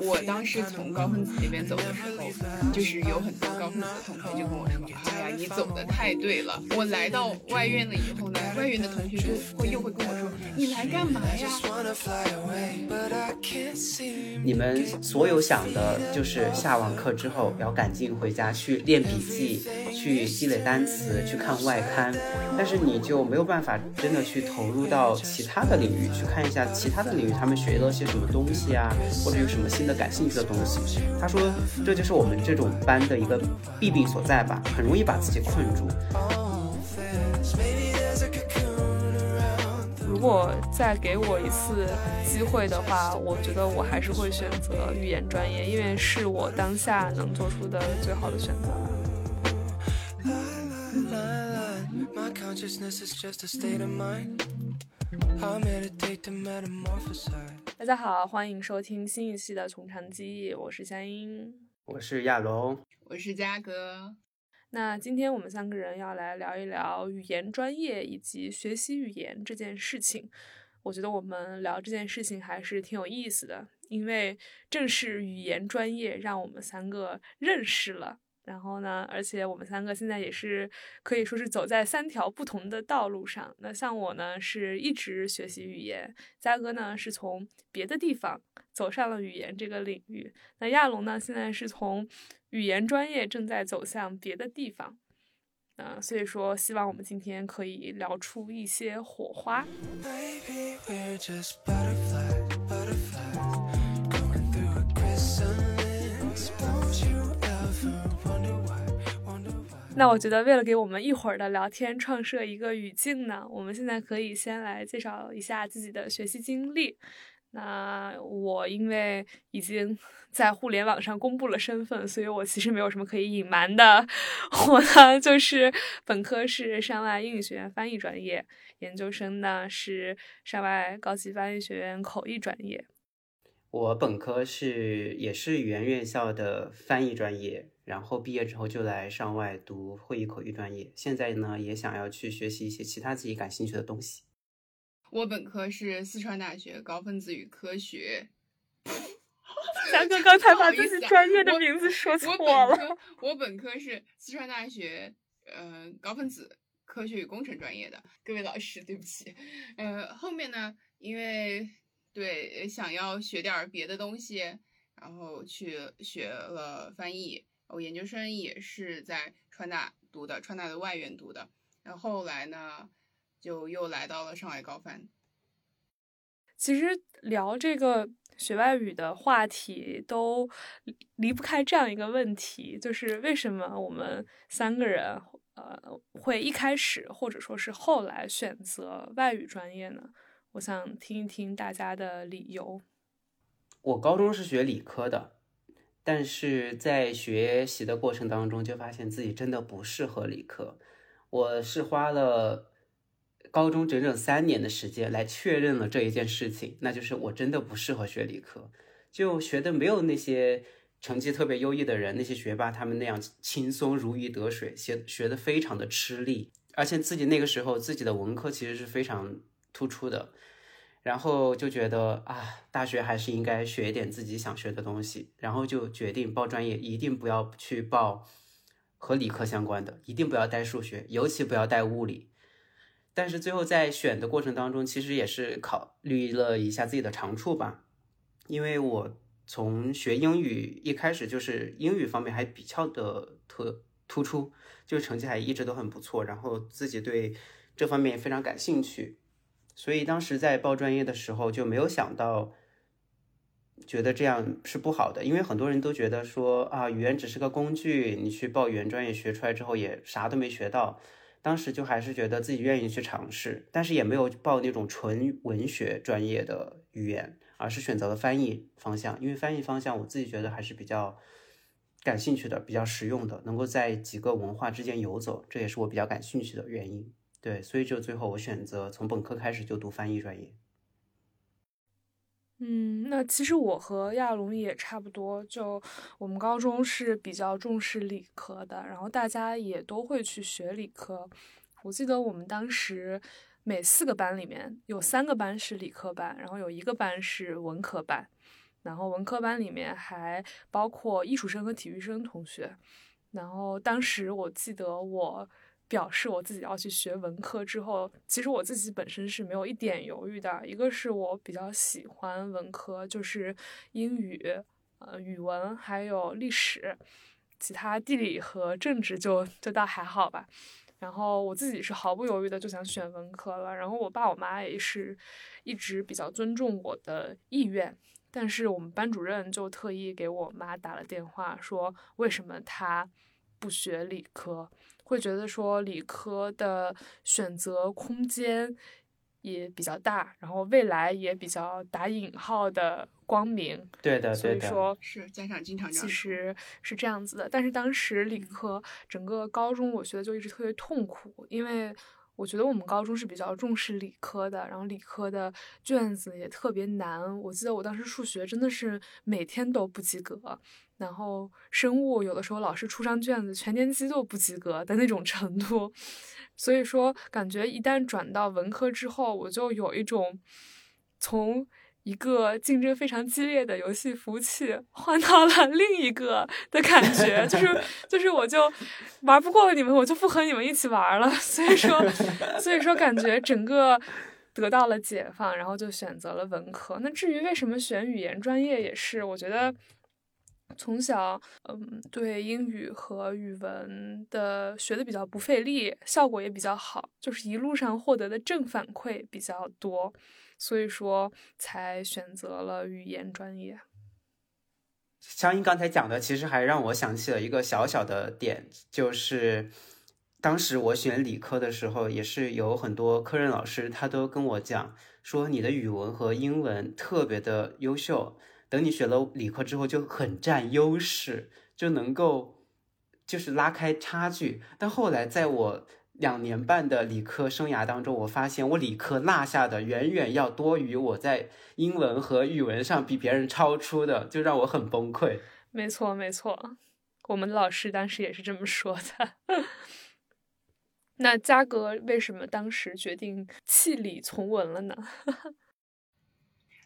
我当时从高分子那边走的时候，就是有很多高分子同学就跟我说：“哎呀，你走的太对了。”我来到外院了以后呢，外院的同学就会又会跟我说：“你来干嘛呀？”你们所有想的就是下完课之后要赶紧回家去练笔记、去积累单词、去看外刊，但是你就没有办法真的去投入到其他的领域去看一下其他的领域他们学了些什么东西啊，或者有什么新的感兴趣的东西。他说这就是我们这种班的一个弊病所在吧，很容易把自己困住。如果再给我一次机会的话，我觉得我还是会选择语言专业，因为是我当下能做出的最好的选择。大家好，欢迎收听新一期的《从长计议》，我是香音，我是亚龙，我是嘉哥。那今天我们三个人要来聊一聊语言专业以及学习语言这件事情。我觉得我们聊这件事情还是挺有意思的，因为正是语言专业让我们三个认识了。然后呢，而且我们三个现在也是可以说是走在三条不同的道路上。那像我呢，是一直学习语言；嘉哥呢，是从别的地方走上了语言这个领域。那亚龙呢，现在是从语言专业正在走向别的地方。嗯，所以说，希望我们今天可以聊出一些火花。那我觉得，为了给我们一会儿的聊天创设一个语境呢，我们现在可以先来介绍一下自己的学习经历。那我因为已经 在互联网上公布了身份，所以我其实没有什么可以隐瞒的。我呢，就是本科是上外英语学院翻译专业，研究生呢是上外高级翻译学院口译专业。我本科是也是语言院校的翻译专业。然后毕业之后就来上外读会议口译专业，现在呢也想要去学习一些其他自己感兴趣的东西。我本科是四川大学高分子与科学。三哥刚才把自己专业的名字说错了。我本科是四川大学呃高分子科学与工程专业的。各位老师，对不起。呃，后面呢，因为对想要学点别的东西，然后去学了翻译。我研究生也是在川大读的，川大的外院读的。然后后来呢，就又来到了上海高翻。其实聊这个学外语的话题，都离不开这样一个问题，就是为什么我们三个人呃会一开始或者说是后来选择外语专业呢？我想听一听大家的理由。我高中是学理科的。但是在学习的过程当中，就发现自己真的不适合理科。我是花了高中整整三年的时间来确认了这一件事情，那就是我真的不适合学理科，就学的没有那些成绩特别优异的人，那些学霸他们那样轻松如鱼得水，学学的非常的吃力，而且自己那个时候自己的文科其实是非常突出的。然后就觉得啊，大学还是应该学一点自己想学的东西，然后就决定报专业，一定不要去报和理科相关的，一定不要带数学，尤其不要带物理。但是最后在选的过程当中，其实也是考虑了一下自己的长处吧，因为我从学英语一开始就是英语方面还比较的特突出，就成绩还一直都很不错，然后自己对这方面非常感兴趣。所以当时在报专业的时候就没有想到，觉得这样是不好的，因为很多人都觉得说啊，语言只是个工具，你去报语言专业学出来之后也啥都没学到。当时就还是觉得自己愿意去尝试，但是也没有报那种纯文学专业的语言，而是选择了翻译方向，因为翻译方向我自己觉得还是比较感兴趣的，比较实用的，能够在几个文化之间游走，这也是我比较感兴趣的原因。对，所以就最后我选择从本科开始就读翻译专业。嗯，那其实我和亚龙也差不多，就我们高中是比较重视理科的，然后大家也都会去学理科。我记得我们当时每四个班里面有三个班是理科班，然后有一个班是文科班，然后文科班里面还包括艺术生和体育生同学。然后当时我记得我表示我自己要去学文科之后，其实我自己本身是没有一点犹豫的。一个是我比较喜欢文科，就是英语、呃语文还有历史，其他地理和政治就就倒还好吧。然后我自己是毫不犹豫的就想选文科了。然后我爸我妈也是一直比较尊重我的意愿。但是我们班主任就特意给我妈打了电话，说为什么她不学理科？会觉得说理科的选择空间也比较大，然后未来也比较打引号的光明。对的，所以说，是家长经常其实是这样子的。但是当时理科整个高中我学的就一直特别痛苦，因为。我觉得我们高中是比较重视理科的，然后理科的卷子也特别难。我记得我当时数学真的是每天都不及格，然后生物有的时候老师出张卷子，全年级都不及格的那种程度。所以说，感觉一旦转到文科之后，我就有一种从。一个竞争非常激烈的游戏服务器换到了另一个的感觉，就是就是我就玩不过你们，我就不和你们一起玩了。所以说，所以说感觉整个得到了解放，然后就选择了文科。那至于为什么选语言专业，也是我觉得从小嗯对英语和语文的学的比较不费力，效果也比较好，就是一路上获得的正反馈比较多。所以说，才选择了语言专业。香音刚才讲的，其实还让我想起了一个小小的点，就是当时我选理科的时候，也是有很多科任老师，他都跟我讲说，你的语文和英文特别的优秀，等你学了理科之后就很占优势，就能够就是拉开差距。但后来在我两年半的理科生涯当中，我发现我理科落下的远远要多于我在英文和语文上比别人超出的，就让我很崩溃。没错，没错，我们老师当时也是这么说的。那嘉格为什么当时决定弃理从文了呢？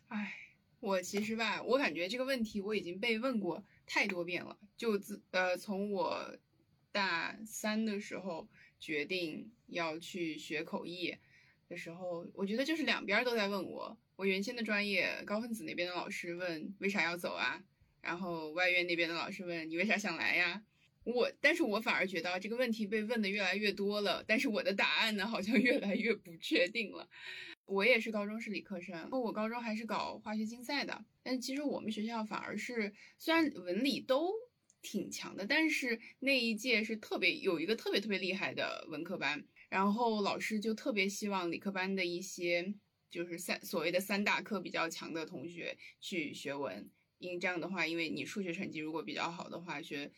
哎，我其实吧，我感觉这个问题我已经被问过太多遍了，就自呃从我大三的时候。决定要去学口译的时候，我觉得就是两边都在问我。我原先的专业高分子那边的老师问为啥要走啊，然后外院那边的老师问你为啥想来呀？我，但是我反而觉得这个问题被问的越来越多了，但是我的答案呢好像越来越不确定了。我也是高中是理科生，我高中还是搞化学竞赛的，但其实我们学校反而是虽然文理都。挺强的，但是那一届是特别有一个特别特别厉害的文科班，然后老师就特别希望理科班的一些就是三所谓的三大科比较强的同学去学文，因为这样的话，因为你数学成绩如果比较好的话，学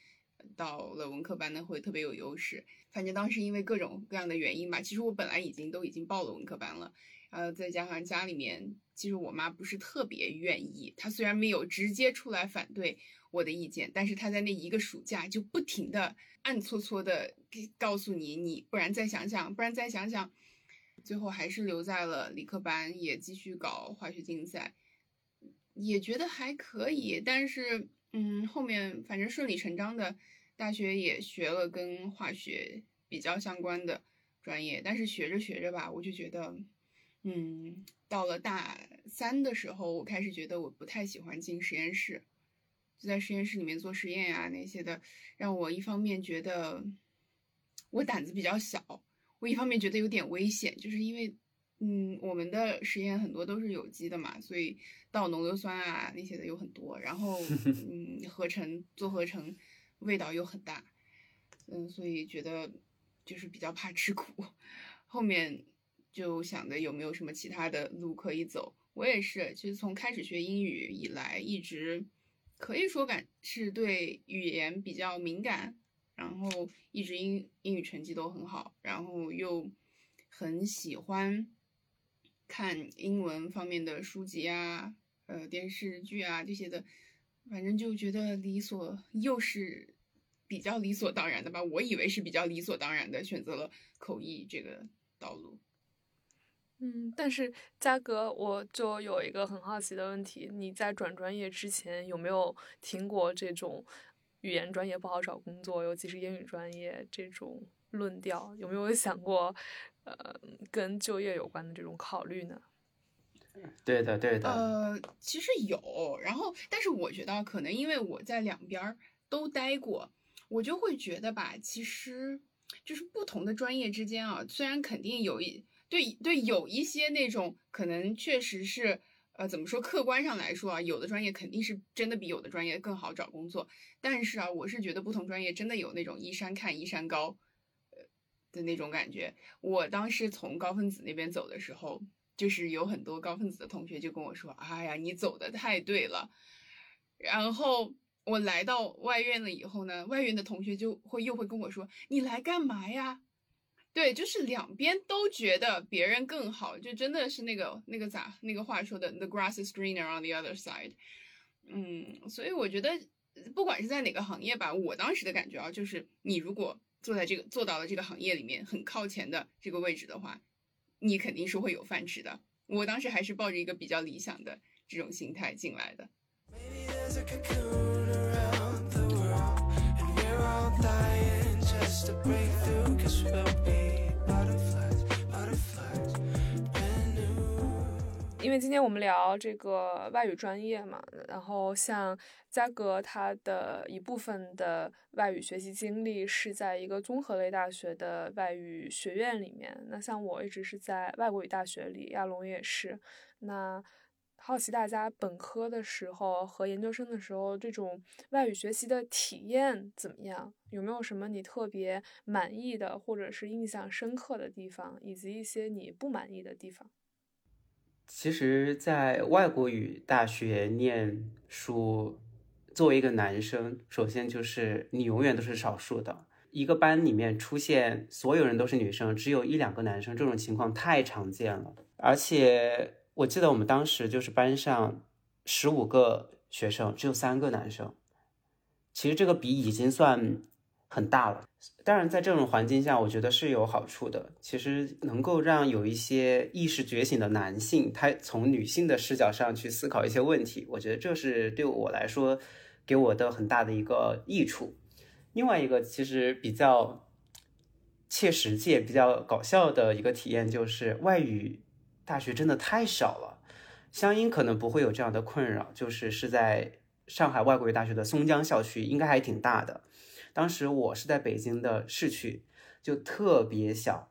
到了文科班呢会特别有优势。反正当时因为各种各样的原因吧，其实我本来已经都已经报了文科班了，呃，再加上家里面其实我妈不是特别愿意，她虽然没有直接出来反对。我的意见，但是他在那一个暑假就不停的暗搓搓的告诉你，你不然再想想，不然再想想，最后还是留在了理科班，也继续搞化学竞赛，也觉得还可以，但是嗯，后面反正顺理成章的，大学也学了跟化学比较相关的专业，但是学着学着吧，我就觉得，嗯，到了大三的时候，我开始觉得我不太喜欢进实验室。就在实验室里面做实验呀那些的，让我一方面觉得我胆子比较小，我一方面觉得有点危险，就是因为，嗯，我们的实验很多都是有机的嘛，所以倒浓硫酸啊那些的有很多，然后 嗯，合成做合成味道又很大，嗯，所以觉得就是比较怕吃苦，后面就想着有没有什么其他的路可以走。我也是，其实从开始学英语以来一直。可以说感是对语言比较敏感，然后一直英英语成绩都很好，然后又很喜欢看英文方面的书籍啊，呃电视剧啊这些的，反正就觉得理所又是比较理所当然的吧，我以为是比较理所当然的选择了口译这个道路。嗯，但是嘉哥，我就有一个很好奇的问题，你在转专业之前有没有听过这种语言专业不好找工作，尤其是英语专业这种论调？有没有想过，呃，跟就业有关的这种考虑呢？对的，对的。呃，其实有，然后，但是我觉得可能因为我在两边都待过，我就会觉得吧，其实就是不同的专业之间啊，虽然肯定有一。对对，有一些那种可能确实是，呃，怎么说？客观上来说啊，有的专业肯定是真的比有的专业更好找工作。但是啊，我是觉得不同专业真的有那种一山看一山高，呃的那种感觉。我当时从高分子那边走的时候，就是有很多高分子的同学就跟我说：“哎呀，你走的太对了。”然后我来到外院了以后呢，外院的同学就会又会跟我说：“你来干嘛呀？”对，就是两边都觉得别人更好，就真的是那个那个咋那个话说的，the grass is greener on the other side。嗯，所以我觉得不管是在哪个行业吧，我当时的感觉啊，就是你如果坐在这个做到了这个行业里面很靠前的这个位置的话，你肯定是会有饭吃的。我当时还是抱着一个比较理想的这种心态进来的。今天我们聊这个外语专业嘛，然后像嘉格他的一部分的外语学习经历是在一个综合类大学的外语学院里面，那像我一直是在外国语大学里，亚龙也是，那。好奇大家本科的时候和研究生的时候，这种外语学习的体验怎么样？有没有什么你特别满意的，或者是印象深刻的地方，以及一些你不满意的地方？其实，在外国语大学念书，作为一个男生，首先就是你永远都是少数的。一个班里面出现所有人都是女生，只有一两个男生，这种情况太常见了，而且。我记得我们当时就是班上十五个学生，只有三个男生。其实这个比已经算很大了。当然，在这种环境下，我觉得是有好处的。其实能够让有一些意识觉醒的男性，他从女性的视角上去思考一些问题，我觉得这是对我来说给我的很大的一个益处。另外一个其实比较切实际、比较搞笑的一个体验就是外语。大学真的太少了，湘音可能不会有这样的困扰，就是是在上海外国语大学的松江校区，应该还挺大的。当时我是在北京的市区，就特别小，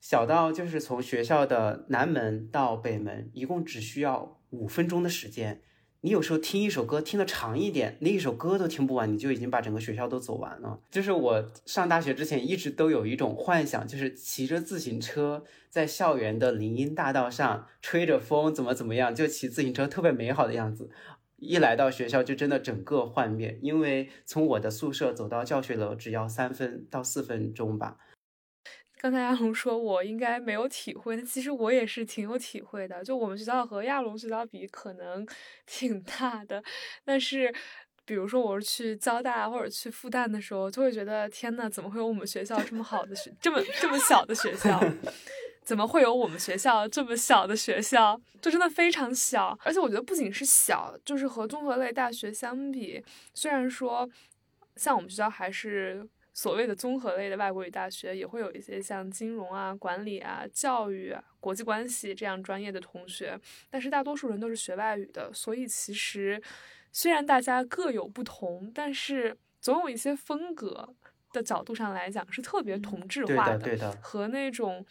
小到就是从学校的南门到北门，一共只需要五分钟的时间。你有时候听一首歌听得长一点，那一首歌都听不完，你就已经把整个学校都走完了。就是我上大学之前一直都有一种幻想，就是骑着自行车在校园的林荫大道上吹着风，怎么怎么样，就骑自行车特别美好的样子。一来到学校就真的整个幻灭，因为从我的宿舍走到教学楼只要三分到四分钟吧。刚才亚龙说，我应该没有体会，其实我也是挺有体会的。就我们学校和亚龙学校比，可能 挺大的，但是，比如说我是去交大或者去复旦的时候，就会觉得天呐，怎么会有我们学校这么好的学，这么这么小的学校？怎么会有我们学校这么小的学校？就真的非常小，而且我觉得不仅是小，就是和综合类大学相比，虽然说像我们学校还是。所谓的综合类的外国语大学也会有一些像金融啊、管理啊、教育啊、国际关系这样专业的同学，但是大多数人都是学外语的，所以其实虽然大家各有不同，但是总有一些风格的角度上来讲是特别同质化的，对的，和那种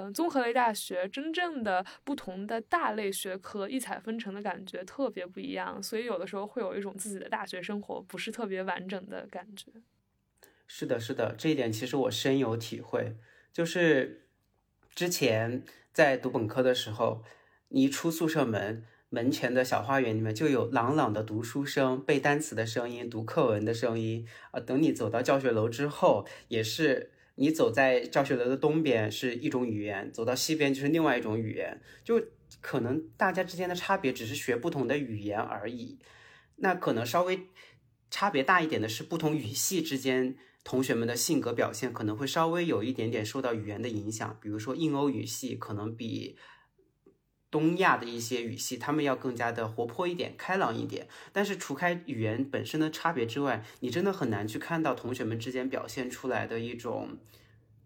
嗯综合类大学真正的不同的大类学科异彩纷呈的感觉特别不一样，所以有的时候会有一种自己的大学生活不是特别完整的感觉。是的，是的，这一点其实我深有体会。就是之前在读本科的时候，你一出宿舍门，门前的小花园里面就有朗朗的读书声、背单词的声音、读课文的声音啊。等你走到教学楼之后，也是你走在教学楼的东边是一种语言，走到西边就是另外一种语言。就可能大家之间的差别只是学不同的语言而已。那可能稍微。差别大一点的是，不同语系之间同学们的性格表现可能会稍微有一点点受到语言的影响。比如说，印欧语系可能比东亚的一些语系，他们要更加的活泼一点、开朗一点。但是，除开语言本身的差别之外，你真的很难去看到同学们之间表现出来的一种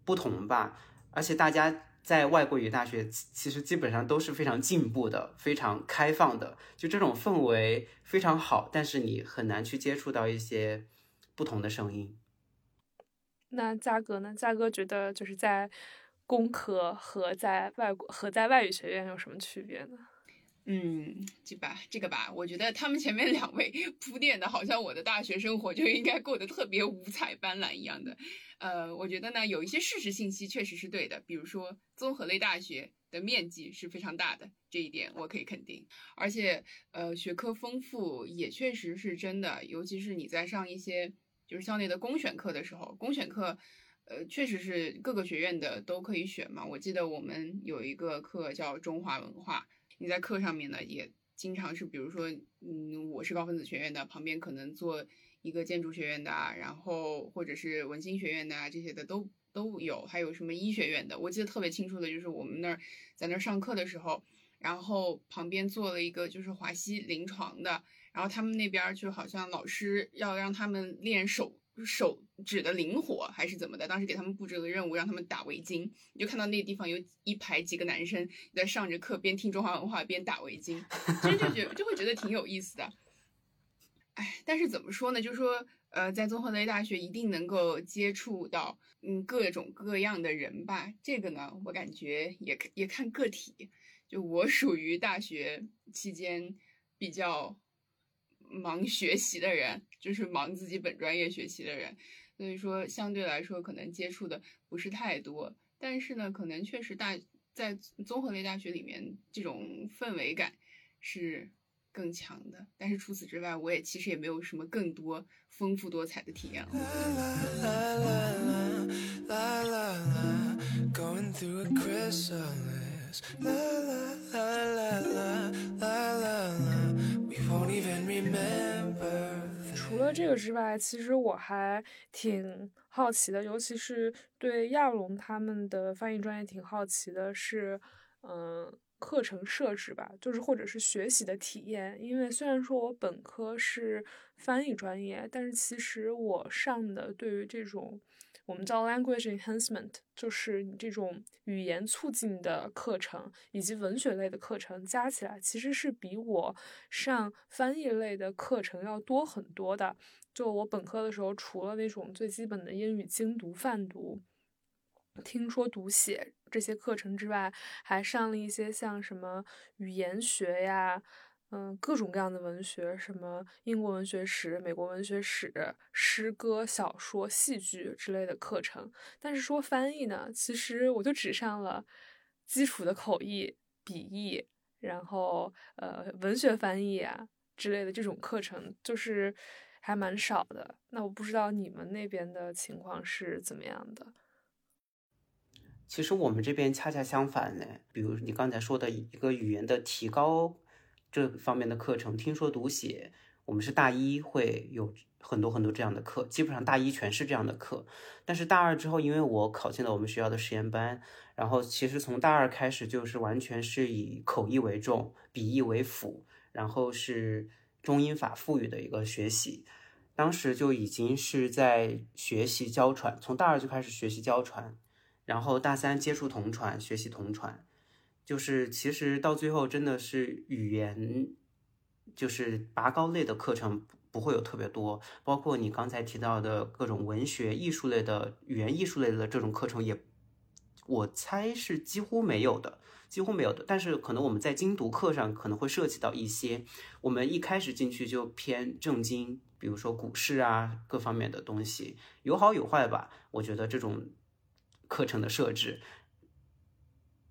不同吧。而且，大家。在外国语大学，其实基本上都是非常进步的、非常开放的，就这种氛围非常好。但是你很难去接触到一些不同的声音。那价格呢？价格觉得就是在工科和在外国和在外语学院有什么区别呢？嗯，这吧，这个吧，我觉得他们前面两位 铺垫的，好像我的大学生活就应该过得特别五彩斑斓一样的。呃，我觉得呢，有一些事实信息确实是对的，比如说综合类大学的面积是非常大的，这一点我可以肯定。而且，呃，学科丰富也确实是真的，尤其是你在上一些就是校内的公选课的时候，公选课，呃，确实是各个学院的都可以选嘛。我记得我们有一个课叫中华文化，你在课上面呢也经常是，比如说，嗯，我是高分子学院的，旁边可能做。一个建筑学院的，然后或者是文心学院的啊这些的都都有，还有什么医学院的，我记得特别清楚的就是我们那儿在那儿上课的时候，然后旁边坐了一个就是华西临床的，然后他们那边就好像老师要让他们练手手指的灵活还是怎么的，当时给他们布置了个任务，让他们打围巾，你就看到那地方有一排几个男生在上着课，边听中华文化边打围巾，其实就觉就会觉得挺有意思的。哎，但是怎么说呢？就是说，呃，在综合类大学一定能够接触到，嗯，各种各样的人吧。这个呢，我感觉也也看个体。就我属于大学期间比较忙学习的人，就是忙自己本专业学习的人，所以说相对来说可能接触的不是太多。但是呢，可能确实大在综合类大学里面，这种氛围感是。更强的，但是除此之外，我也其实也没有什么更多丰富多彩的体验了。除了这个之外，其实我还挺好奇的，尤其是对亚龙他们的翻译专业挺好奇的，是嗯。课程设置吧，就是或者是学习的体验。因为虽然说我本科是翻译专业，但是其实我上的对于这种我们叫 language enhancement，就是你这种语言促进的课程以及文学类的课程加起来，其实是比我上翻译类的课程要多很多的。就我本科的时候，除了那种最基本的英语精读、泛读。听说读写这些课程之外，还上了一些像什么语言学呀，嗯，各种各样的文学，什么英国文学史、美国文学史、诗歌、小说、戏剧之类的课程。但是说翻译呢，其实我就只上了基础的口译、笔译，然后呃，文学翻译啊之类的这种课程，就是还蛮少的。那我不知道你们那边的情况是怎么样的。其实我们这边恰恰相反呢，比如你刚才说的一个语言的提高这方面的课程，听说读写，我们是大一会有很多很多这样的课，基本上大一全是这样的课。但是大二之后，因为我考进了我们学校的实验班，然后其实从大二开始就是完全是以口译为重，笔译为辅，然后是中英法复语的一个学习。当时就已经是在学习交传，从大二就开始学习交传。然后大三接触同传，学习同传，就是其实到最后真的是语言，就是拔高类的课程不会有特别多，包括你刚才提到的各种文学、艺术类的语言艺术类的这种课程也，我猜是几乎没有的，几乎没有的。但是可能我们在精读课上可能会涉及到一些，我们一开始进去就偏正经，比如说股市啊各方面的东西，有好有坏吧。我觉得这种。课程的设置，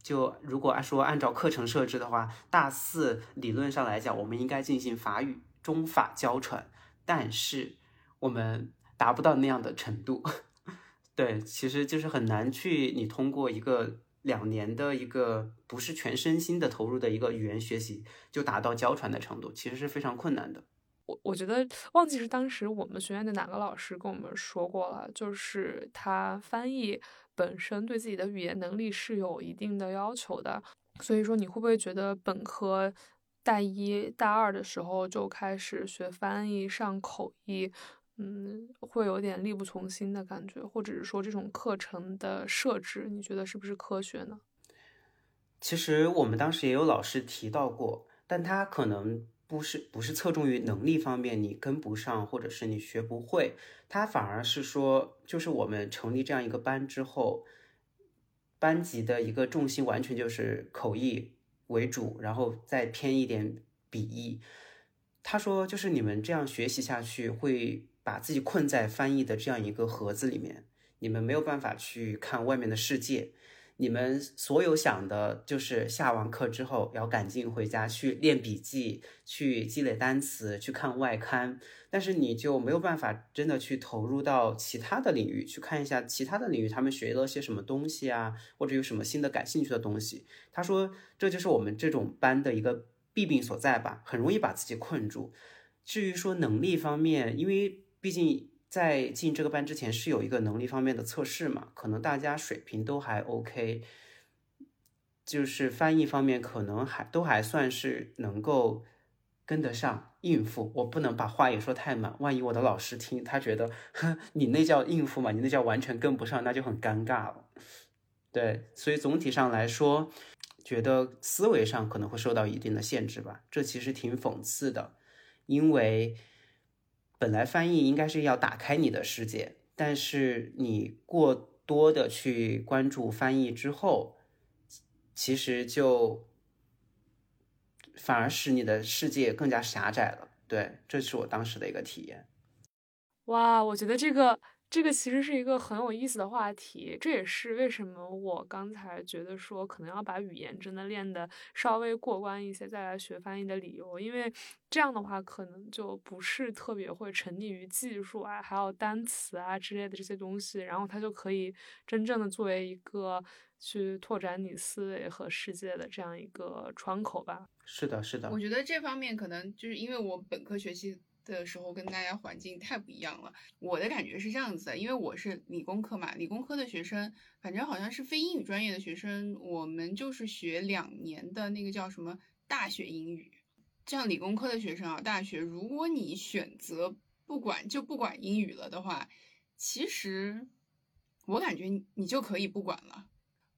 就如果按说按照课程设置的话，大四理论上来讲，我们应该进行法语中法交传，但是我们达不到那样的程度。对，其实就是很难去你通过一个两年的一个不是全身心的投入的一个语言学习，就达到交传的程度，其实是非常困难的。我我觉得忘记是当时我们学院的哪个老师跟我们说过了，就是他翻译本身对自己的语言能力是有一定的要求的。所以说，你会不会觉得本科大一大二的时候就开始学翻译、上口译，嗯，会有点力不从心的感觉，或者是说这种课程的设置，你觉得是不是科学呢？其实我们当时也有老师提到过，但他可能不是不是侧重于能力方面，你跟不上，或者是你学不会，他反而是说，就是我们成立这样一个班之后。班级的一个重心完全就是口译为主，然后再偏一点笔译。他说，就是你们这样学习下去，会把自己困在翻译的这样一个盒子里面，你们没有办法去看外面的世界。你们所有想的就是下完课之后要赶紧回家去练笔记，去积累单词，去看外刊。但是你就没有办法真的去投入到其他的领域去看一下其他的领域他们学了些什么东西啊，或者有什么新的感兴趣的东西。他说这就是我们这种班的一个弊病所在吧，很容易把自己困住。至于说能力方面，因为毕竟。在进这个班之前是有一个能力方面的测试嘛？可能大家水平都还 OK，就是翻译方面可能还都还算是能够跟得上应付。我不能把话也说太满，万一我的老师听他觉得，你那叫应付嘛？你那叫完全跟不上，那就很尴尬了。对，所以总体上来说，觉得思维上可能会受到一定的限制吧。这其实挺讽刺的，因为。本来翻译应该是要打开你的世界，但是你过多的去关注翻译之后，其实就反而使你的世界更加狭窄了。对，这是我当时的一个体验。哇，我觉得这个。这个其实是一个很有意思的话题，这也是为什么我刚才觉得说可能要把语言真的练得稍微过关一些再来学翻译的理由，因为这样的话可能就不是特别会沉溺于技术啊，还有单词啊之类的这些东西，然后它就可以真正的作为一个去拓展你思维和世界的这样一个窗口吧。是的，是的，我觉得这方面可能就是因为我本科学习。的时候跟大家环境太不一样了。我的感觉是这样子的，因为我是理工科嘛，理工科的学生，反正好像是非英语专业的学生，我们就是学两年的那个叫什么大学英语。像理工科的学生啊，大学如果你选择不管就不管英语了的话，其实我感觉你就可以不管了。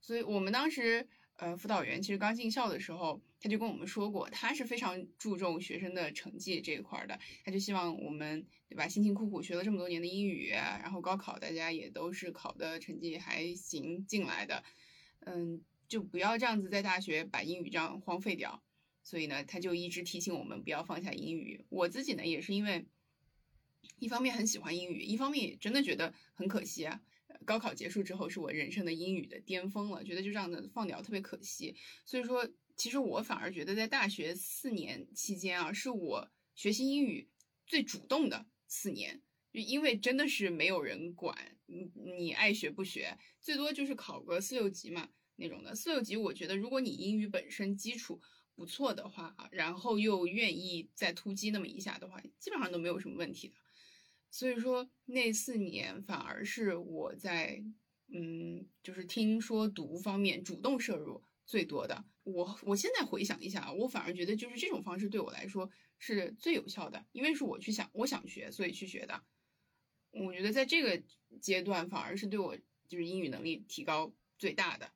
所以我们当时。呃，辅导员其实刚进校的时候，他就跟我们说过，他是非常注重学生的成绩这一块的。他就希望我们，对吧？辛辛苦苦学了这么多年的英语，然后高考大家也都是考的成绩还行进来的，嗯，就不要这样子在大学把英语这样荒废掉。所以呢，他就一直提醒我们不要放下英语。我自己呢，也是因为一方面很喜欢英语，一方面也真的觉得很可惜啊。高考结束之后，是我人生的英语的巅峰了，觉得就这样的放掉特别可惜。所以说，其实我反而觉得在大学四年期间啊，是我学习英语最主动的四年，就因为真的是没有人管你，你爱学不学，最多就是考个四六级嘛那种的。四六级，我觉得如果你英语本身基础不错的话啊，然后又愿意再突击那么一下的话，基本上都没有什么问题的。所以说那四年反而是我在，嗯，就是听说读方面主动摄入最多的。我我现在回想一下，我反而觉得就是这种方式对我来说是最有效的，因为是我去想，我想学，所以去学的。我觉得在这个阶段反而是对我就是英语能力提高最大的。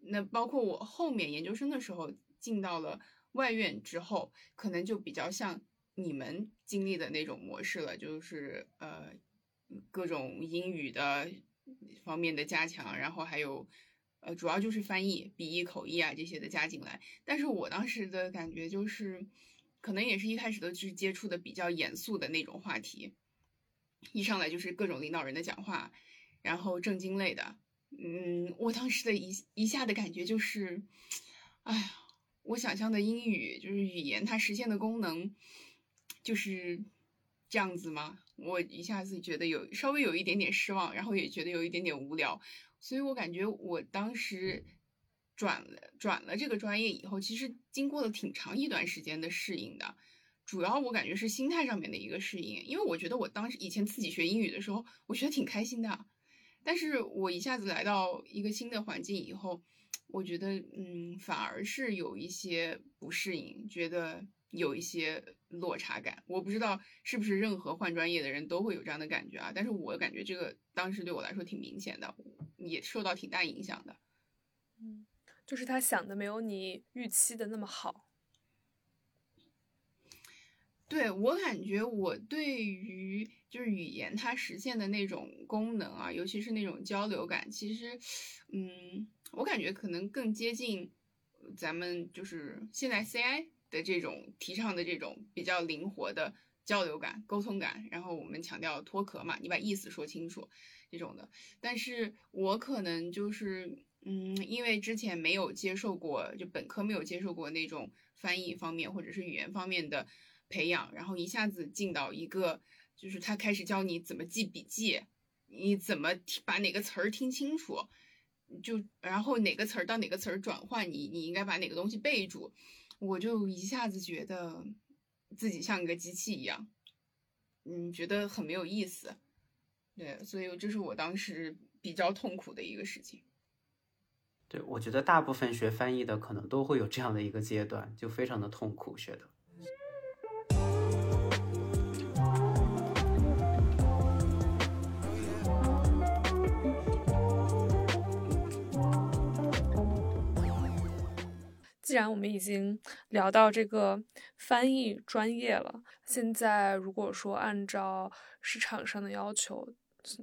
那包括我后面研究生的时候进到了外院之后，可能就比较像。你们经历的那种模式了，就是呃各种英语的方面的加强，然后还有呃主要就是翻译、笔译、口译啊这些的加进来。但是我当时的感觉就是，可能也是一开始都是接触的比较严肃的那种话题，一上来就是各种领导人的讲话，然后正经类的。嗯，我当时的一一下的感觉就是，哎呀，我想象的英语就是语言它实现的功能。就是这样子吗？我一下子觉得有稍微有一点点失望，然后也觉得有一点点无聊，所以我感觉我当时转了转了这个专业以后，其实经过了挺长一段时间的适应的。主要我感觉是心态上面的一个适应，因为我觉得我当时以前自己学英语的时候，我学得挺开心的，但是我一下子来到一个新的环境以后，我觉得嗯，反而是有一些不适应，觉得有一些落差感。我不知道是不是任何换专业的人都会有这样的感觉啊，但是我感觉这个当时对我来说挺明显的，也受到挺大影响的。嗯，就是他想的没有你预期的那么好。对我感觉，我对于就是语言它实现的那种功能啊，尤其是那种交流感，其实，嗯，我感觉可能更接近咱们就是现在 CI 的这种提倡的这种比较灵活的交流感、沟通感。然后我们强调脱壳嘛，你把意思说清楚这种的。但是我可能就是，嗯，因为之前没有接受过，就本科没有接受过那种翻译方面或者是语言方面的。培养，然后一下子进到一个，就是他开始教你怎么记笔记，你怎么把哪个词儿听清楚，就然后哪个词儿到哪个词儿转换，你你应该把哪个东西备注，我就一下子觉得自己像个机器一样，嗯，觉得很没有意思，对，所以这是我当时比较痛苦的一个事情。对，我觉得大部分学翻译的可能都会有这样的一个阶段，就非常的痛苦学的。既然我们已经聊到这个翻译专业了，现在如果说按照市场上的要求，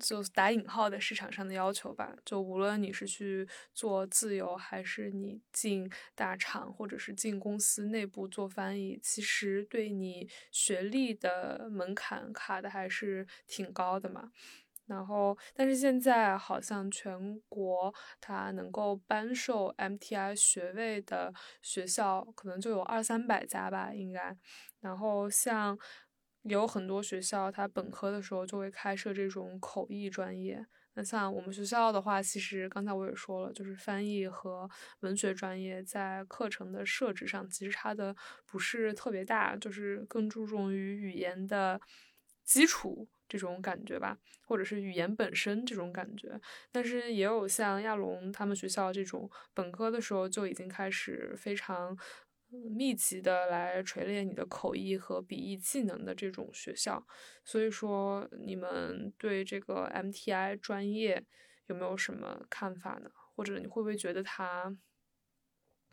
就打引号的市场上的要求吧，就无论你是去做自由，还是你进大厂，或者是进公司内部做翻译，其实对你学历的门槛卡的还是挺高的嘛。然后，但是现在好像全国它能够颁授 MTI 学位的学校可能就有二三百家吧，应该。然后像有很多学校，它本科的时候就会开设这种口译专业。那像我们学校的话，其实刚才我也说了，就是翻译和文学专业在课程的设置上其实差的不是特别大，就是更注重于语言的基础。这种感觉吧，或者是语言本身这种感觉，但是也有像亚龙他们学校这种本科的时候就已经开始非常密集的来锤炼你的口译和笔译技能的这种学校。所以说，你们对这个 MTI 专业有没有什么看法呢？或者你会不会觉得它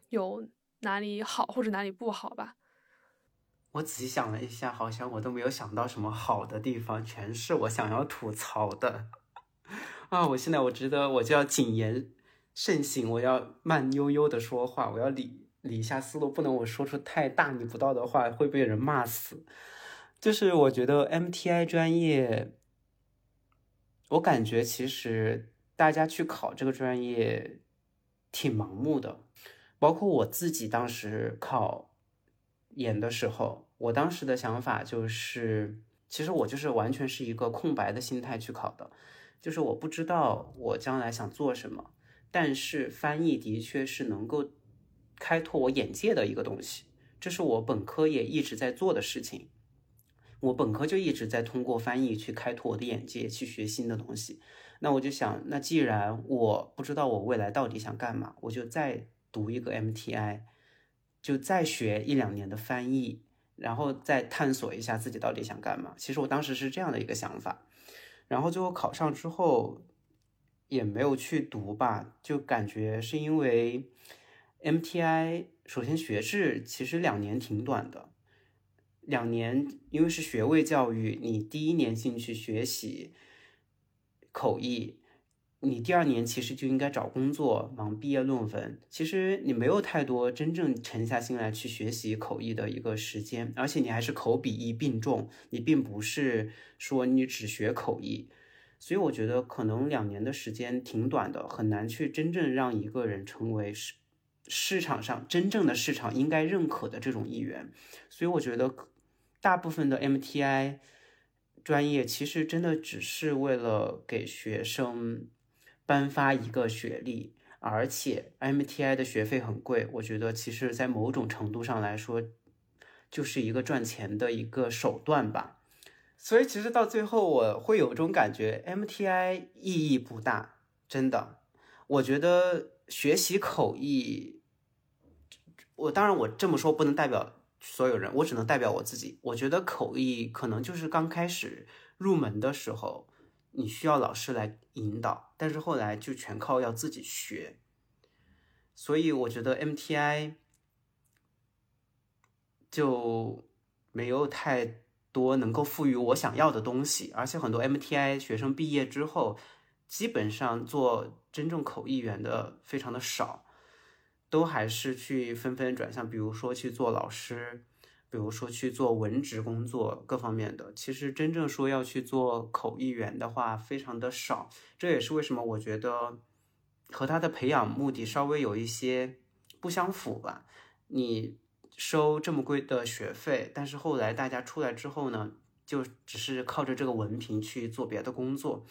有哪里好或者哪里不好吧？我仔细想了一下，好像我都没有想到什么好的地方，全是我想要吐槽的啊！我现在我觉得我就要谨言慎行，我要慢悠悠的说话，我要理理一下思路，不能我说出太大逆不道的话，会被人骂死。就是我觉得 MTI 专业，我感觉其实大家去考这个专业挺盲目的，包括我自己当时考研的时候。我当时的想法就是，其实我就是完全是一个空白的心态去考的，就是我不知道我将来想做什么，但是翻译的确是能够开拓我眼界的一个东西，这是我本科也一直在做的事情。我本科就一直在通过翻译去开拓我的眼界，去学新的东西。那我就想，那既然我不知道我未来到底想干嘛，我就再读一个 MTI，就再学一两年的翻译。然后再探索一下自己到底想干嘛。其实我当时是这样的一个想法，然后最后考上之后也没有去读吧，就感觉是因为 MTI 首先学制其实两年挺短的，两年因为是学位教育，你第一年进去学习口译。你第二年其实就应该找工作，忙毕业论文。其实你没有太多真正沉下心来去学习口译的一个时间，而且你还是口笔译并重，你并不是说你只学口译。所以我觉得可能两年的时间挺短的，很难去真正让一个人成为市市场上真正的市场应该认可的这种一员。所以我觉得大部分的 MTI 专业其实真的只是为了给学生。颁发一个学历，而且 MTI 的学费很贵，我觉得其实，在某种程度上来说，就是一个赚钱的一个手段吧。所以其实到最后，我会有一种感觉，MTI 意义不大，真的。我觉得学习口译，我当然我这么说不能代表所有人，我只能代表我自己。我觉得口译可能就是刚开始入门的时候，你需要老师来引导，但是后来就全靠要自己学。所以我觉得 MTI 就没有太多能够赋予我想要的东西，而且很多 MTI 学生毕业之后。基本上做真正口译员的非常的少，都还是去纷纷转向，比如说去做老师，比如说去做文职工作各方面的。其实真正说要去做口译员的话，非常的少。这也是为什么我觉得和他的培养目的稍微有一些不相符吧。你收这么贵的学费，但是后来大家出来之后呢，就只是靠着这个文凭去做别的工作。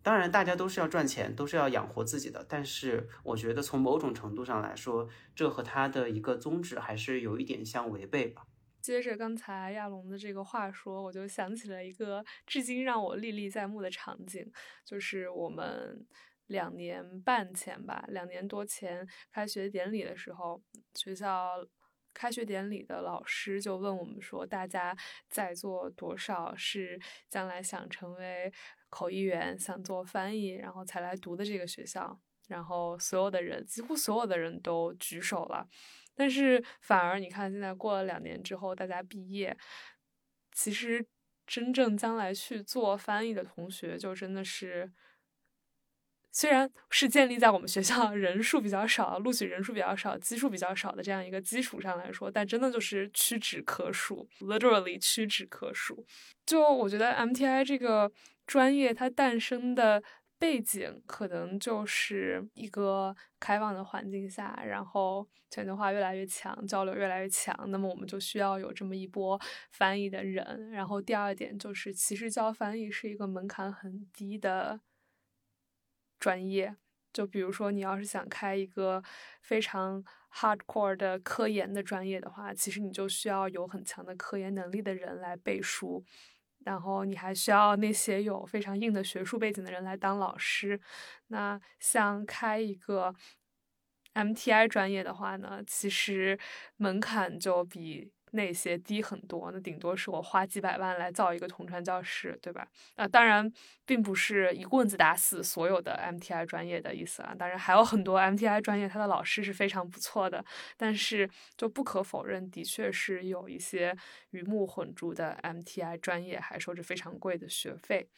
当然，大家都是要赚钱，都是要养活自己的。但是，我觉得从某种程度上来说，这和他的一个宗旨还是有一点相违背吧。接着刚才亚龙的这个话说，我就想起了一个至今让我历历在目的场景，就是我们两年半前吧，两年多前开学典礼的时候，学校开学典礼的老师就问我们说，大家在座多少是将来想成为。口译员想做翻译，然后才来读的这个学校，然后所有的人几乎所有的人都举手了，但是反而你看，现在过了两年之后，大家毕业，其实真正将来去做翻译的同学，就真的是，虽然是建立在我们学校人数比较少、录取人数比较少、基数比较少的这样一个基础上来说，但真的就是屈指可数，literally 屈指可数。就我觉得 MTI 这个。专业它诞生的背景可能就是一个开放的环境下，然后全球化越来越强，交流越来越强，那么我们就需要有这么一波翻译的人。然后第二点就是，其实教翻译是一个门槛很低的专业。就比如说，你要是想开一个非常 hardcore 的科研的专业的话，其实你就需要有很强的科研能力的人来背书。然后你还需要那些有非常硬的学术背景的人来当老师。那像开一个 MTI 专业的话呢，其实门槛就比。那些低很多，那顶多是我花几百万来造一个同传教室，对吧？啊，当然并不是一棍子打死所有的 MTI 专业的意思啊。当然还有很多 MTI 专业，他的老师是非常不错的，但是就不可否认，的确是有一些鱼目混珠的 MTI 专业还收着非常贵的学费，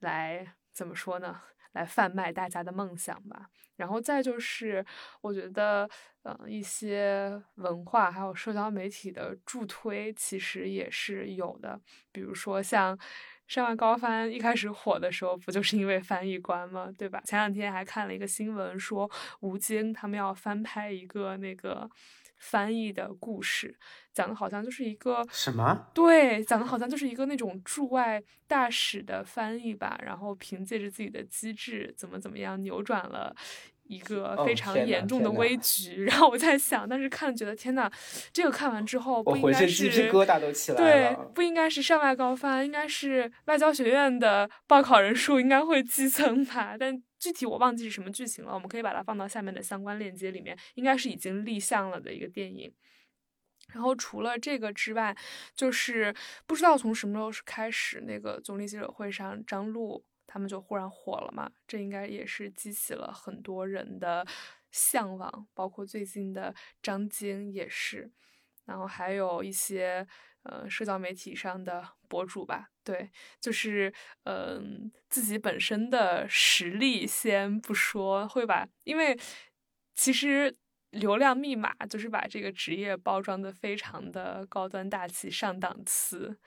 来怎么说呢？来贩卖大家的梦想吧。然后再就是，我觉得，嗯，一些文化还有社交媒体的助推，其实也是有的。比如说像上外高翻一开始火的时候，不就是因为翻译官吗？对吧？前两天还看了一个新闻，说吴京他们要翻拍一个那个。翻译的故事讲的好像就是一个什么？对，讲的好像就是一个那种驻外大使的翻译吧。然后凭借着自己的机智，怎么怎么样扭转了一个非常严重的危局。然后我在想，但是看觉得天呐，这个看完之后，不应该是鸡皮疙瘩都起来了。对，不应该是上外高翻，应该是外交学院的报考人数应该会激增吧？但。具体我忘记是什么剧情了，我们可以把它放到下面的相关链接里面，应该是已经立项了的一个电影。然后除了这个之外，就是不知道从什么时候开始，那个总理记者会上张璐他们就忽然火了嘛，这应该也是激起了很多人的向往，包括最近的张晶也是，然后还有一些。呃，社交媒体上的博主吧，对，就是嗯，自己本身的实力先不说，会把，因为其实流量密码就是把这个职业包装的非常的高端大气上档次，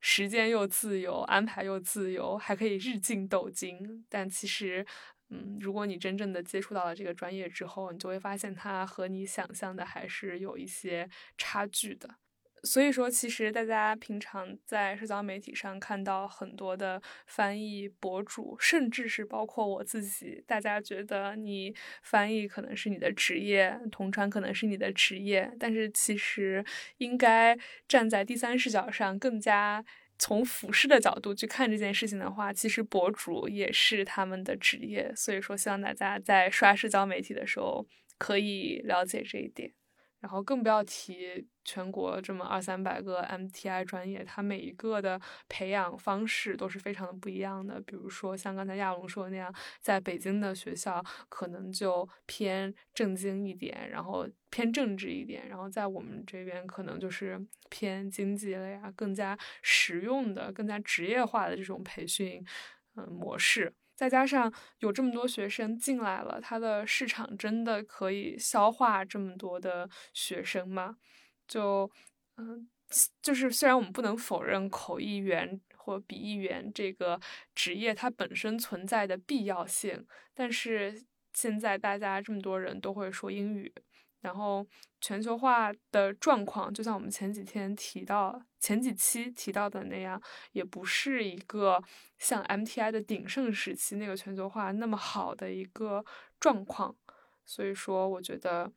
时间又自由，安排又自由，还可以日进斗金。但其实，嗯，如果你真正的接触到了这个专业之后，你就会发现它和你想象的还是有一些差距的。所以说，其实大家平常在社交媒体上看到很多的翻译博主，甚至是包括我自己，大家觉得你翻译可能是你的职业，同传可能是你的职业，但是其实应该站在第三视角上，更加从俯视的角度去看这件事情的话，其实博主也是他们的职业。所以说，希望大家在刷社交媒体的时候可以了解这一点。然后更不要提全国这么二三百个 MTI 专业，它每一个的培养方式都是非常的不一样的。比如说像刚才亚龙说的那样，在北京的学校可能就偏正经一点，然后偏政治一点；然后在我们这边可能就是偏经济类啊，更加实用的、更加职业化的这种培训嗯模式。再加上有这么多学生进来了，它的市场真的可以消化这么多的学生吗？就，嗯，就是虽然我们不能否认口译员或笔译员这个职业它本身存在的必要性，但是现在大家这么多人都会说英语。然后全球化的状况，就像我们前几天提到、前几期提到的那样，也不是一个像 MTI 的鼎盛时期那个全球化那么好的一个状况。所以说，我觉得，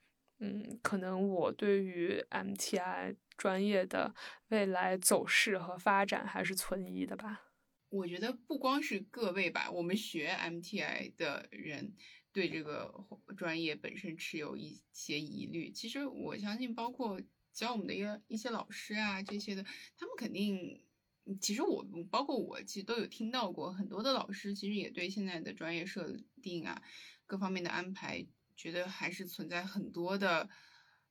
嗯，可能我对于 MTI 专业的未来走势和发展还是存疑的吧。我觉得不光是各位吧，我们学 MTI 的人。对这个专业本身持有一些疑虑，其实我相信，包括教我们的一个一些老师啊这些的，他们肯定，其实我包括我其实都有听到过很多的老师，其实也对现在的专业设定啊各方面的安排，觉得还是存在很多的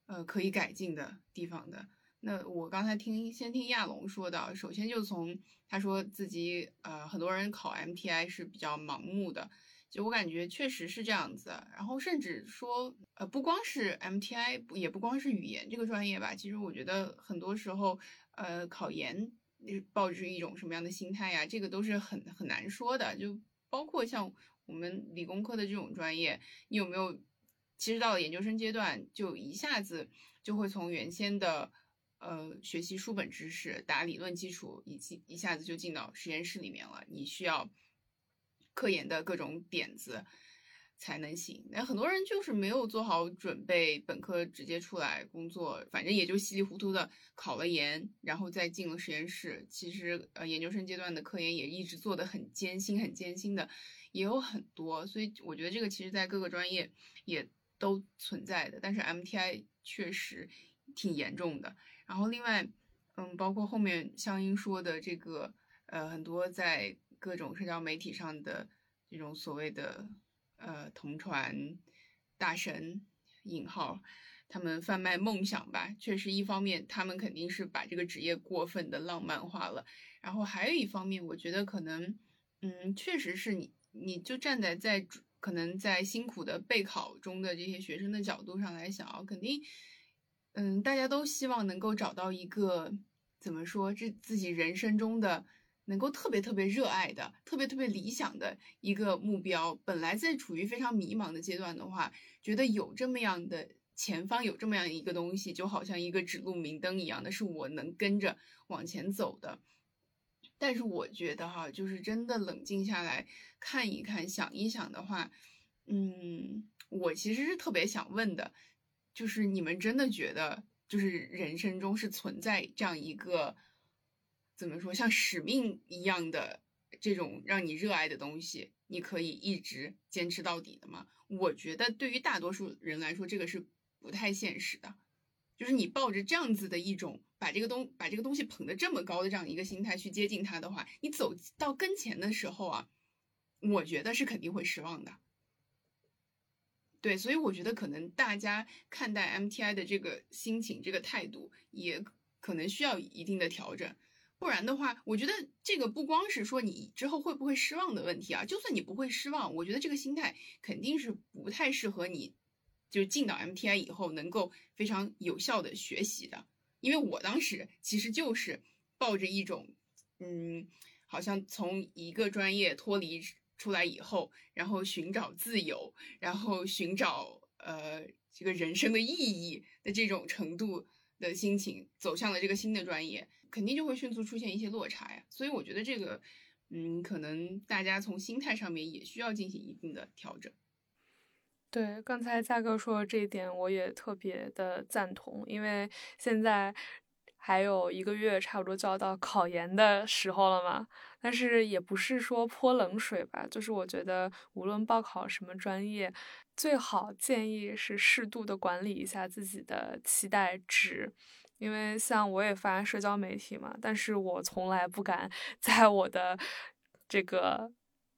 呃可以改进的地方的。那我刚才听先听亚龙说的，首先就从他说自己呃很多人考 MTI 是比较盲目的。就我感觉确实是这样子，然后甚至说，呃，不光是 MTI，也不光是语言这个专业吧。其实我觉得很多时候，呃，考研你抱着一种什么样的心态呀，这个都是很很难说的。就包括像我们理工科的这种专业，你有没有，其实到了研究生阶段，就一下子就会从原先的呃学习书本知识、打理论基础，以及一下子就进到实验室里面了。你需要。科研的各种点子才能行，那很多人就是没有做好准备，本科直接出来工作，反正也就稀里糊涂的考了研，然后再进了实验室。其实呃，研究生阶段的科研也一直做的很艰辛，很艰辛的也有很多，所以我觉得这个其实在各个专业也都存在的，但是 MTI 确实挺严重的。然后另外，嗯，包括后面香音说的这个，呃，很多在。各种社交媒体上的这种所谓的呃同传大神引号，他们贩卖梦想吧，确实一方面他们肯定是把这个职业过分的浪漫化了，然后还有一方面，我觉得可能嗯，确实是你你就站在在主可能在辛苦的备考中的这些学生的角度上来想啊，肯定嗯，大家都希望能够找到一个怎么说这自己人生中的。能够特别特别热爱的、特别特别理想的一个目标，本来在处于非常迷茫的阶段的话，觉得有这么样的前方有这么样一个东西，就好像一个指路明灯一样的，是我能跟着往前走的。但是我觉得哈，就是真的冷静下来看一看、想一想的话，嗯，我其实是特别想问的，就是你们真的觉得，就是人生中是存在这样一个？怎么说，像使命一样的这种让你热爱的东西，你可以一直坚持到底的吗？我觉得对于大多数人来说，这个是不太现实的。就是你抱着这样子的一种把这个东把这个东西捧得这么高的这样一个心态去接近它的话，你走到跟前的时候啊，我觉得是肯定会失望的。对，所以我觉得可能大家看待 MTI 的这个心情、这个态度，也可能需要一定的调整。不然的话，我觉得这个不光是说你之后会不会失望的问题啊。就算你不会失望，我觉得这个心态肯定是不太适合你，就进到 MTI 以后能够非常有效的学习的。因为我当时其实就是抱着一种，嗯，好像从一个专业脱离出来以后，然后寻找自由，然后寻找呃这个人生的意义的这种程度。的心情走向了这个新的专业，肯定就会迅速出现一些落差呀。所以我觉得这个，嗯，可能大家从心态上面也需要进行一定的调整。对，刚才嘉哥说的这一点，我也特别的赞同，因为现在还有一个月，差不多就要到考研的时候了嘛。但是也不是说泼冷水吧，就是我觉得无论报考什么专业，最好建议是适度的管理一下自己的期待值，因为像我也发社交媒体嘛，但是我从来不敢 在我的这个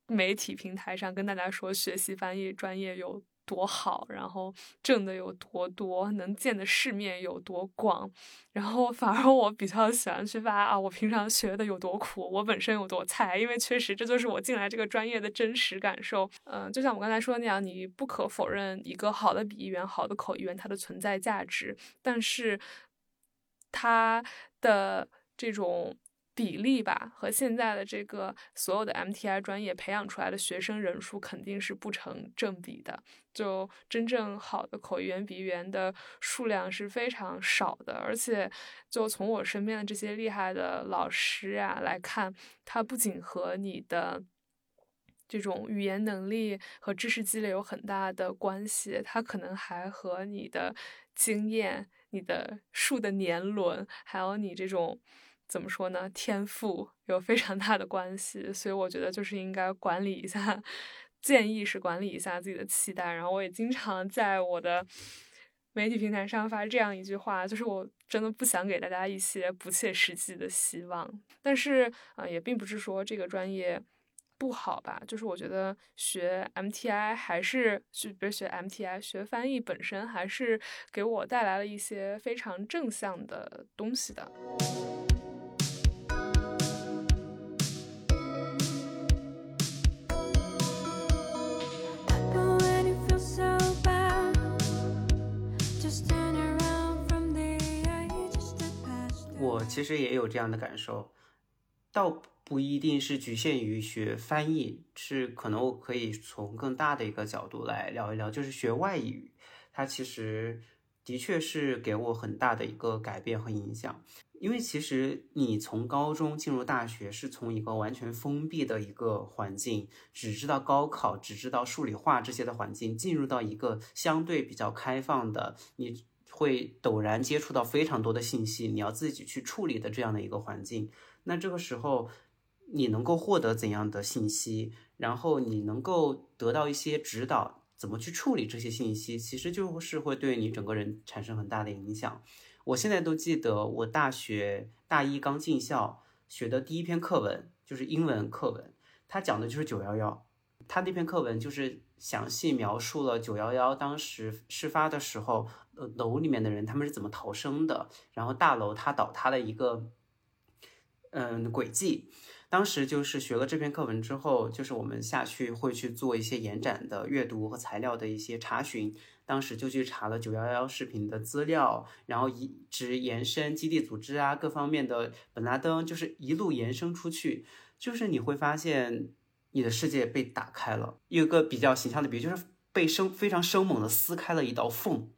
媒体平台上跟大家说学习翻译专业有。多好，然后挣的有多多，能见的世面有多广，然后反而我比较喜欢去发啊，我平常学的有多苦，我本身有多菜，因为确实这就是我进来这个专业的真实感受。嗯，就像我刚才说的那样，你不可否认一个好的笔译员、好的口译员它的存在价值，但是它的这种。比例吧，和现在的这个所有的 MTI 专业培养出来的学生人数肯定是不成正比的。就真正好的口译员、笔译员的数量是非常少的，而且就从我身边的这些厉害的老师啊来看，他不仅和你的这种语言能力和知识积累有很大的关系，他可能还和你的经验、你的数的年轮，还有你这种。怎么说呢？天赋有非常大的关系，所以我觉得就是应该管理一下，建议是管理一下自己的期待。然后我也经常在我的媒体平台上发这样一句话，就是我真的不想给大家一些不切实际的希望。但是啊，也并不是说这个专业不好吧，就是我觉得学 MTI 还是就比如学 MTI 学翻译本身还是给我带来了一些非常正向的东西的。其实也有这样的感受，倒不一定是局限于学翻译，是可能我可以从更大的一个角度来聊一聊，就是学外语，它其实的确是给我很大的一个改变和影响。因为其实你从高中进入大学，是从一个完全封闭的一个环境，只知道高考，只知道数理化这些的环境，进入到一个相对比较开放的你。会陡然接触到非常多的信息，你要自己去处理的这样的一个环境。那这个时候，你能够获得怎样的信息？然后你能够得到一些指导，怎么去处理这些信息？其实就是会对你整个人产生很大的影响。我现在都记得，我大学大一刚进校学的第一篇课文就是英文课文，它讲的就是九幺幺。他那篇课文就是详细描述了九幺幺当时事发的时候。呃，楼里面的人他们是怎么逃生的？然后大楼它倒塌的一个，嗯，轨迹。当时就是学了这篇课文之后，就是我们下去会去做一些延展的阅读和材料的一些查询。当时就去查了九幺幺视频的资料，然后一直延伸基地组织啊各方面的本拉登，就是一路延伸出去，就是你会发现你的世界被打开了。有一个比较形象的比喻，就是被生非常生猛的撕开了一道缝。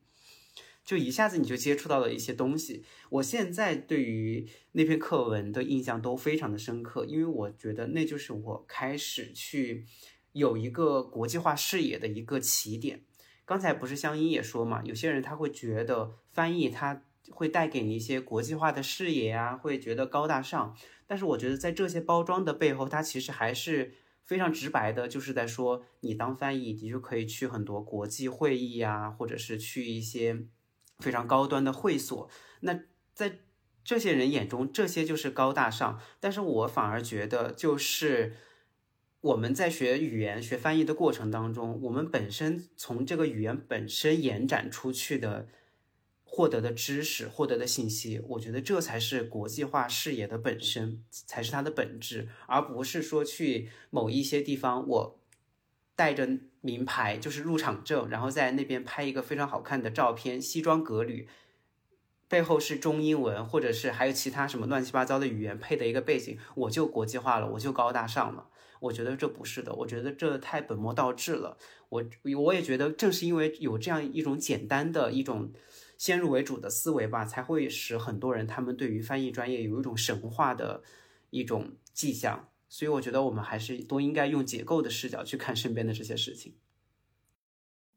就一下子你就接触到了一些东西。我现在对于那篇课文的印象都非常的深刻，因为我觉得那就是我开始去有一个国际化视野的一个起点。刚才不是香音也说嘛，有些人他会觉得翻译他会带给你一些国际化的视野啊，会觉得高大上。但是我觉得在这些包装的背后，它其实还是非常直白的，就是在说你当翻译，你就可以去很多国际会议啊，或者是去一些。非常高端的会所，那在这些人眼中，这些就是高大上。但是我反而觉得，就是我们在学语言、学翻译的过程当中，我们本身从这个语言本身延展出去的获得的知识、获得的信息，我觉得这才是国际化视野的本身，才是它的本质，而不是说去某一些地方我。带着名牌，就是入场证，然后在那边拍一个非常好看的照片，西装革履，背后是中英文，或者是还有其他什么乱七八糟的语言配的一个背景，我就国际化了，我就高大上了。我觉得这不是的，我觉得这太本末倒置了。我我也觉得，正是因为有这样一种简单的一种先入为主的思维吧，才会使很多人他们对于翻译专业有一种神话的一种迹象。所以我觉得我们还是都应该用解构的视角去看身边的这些事情。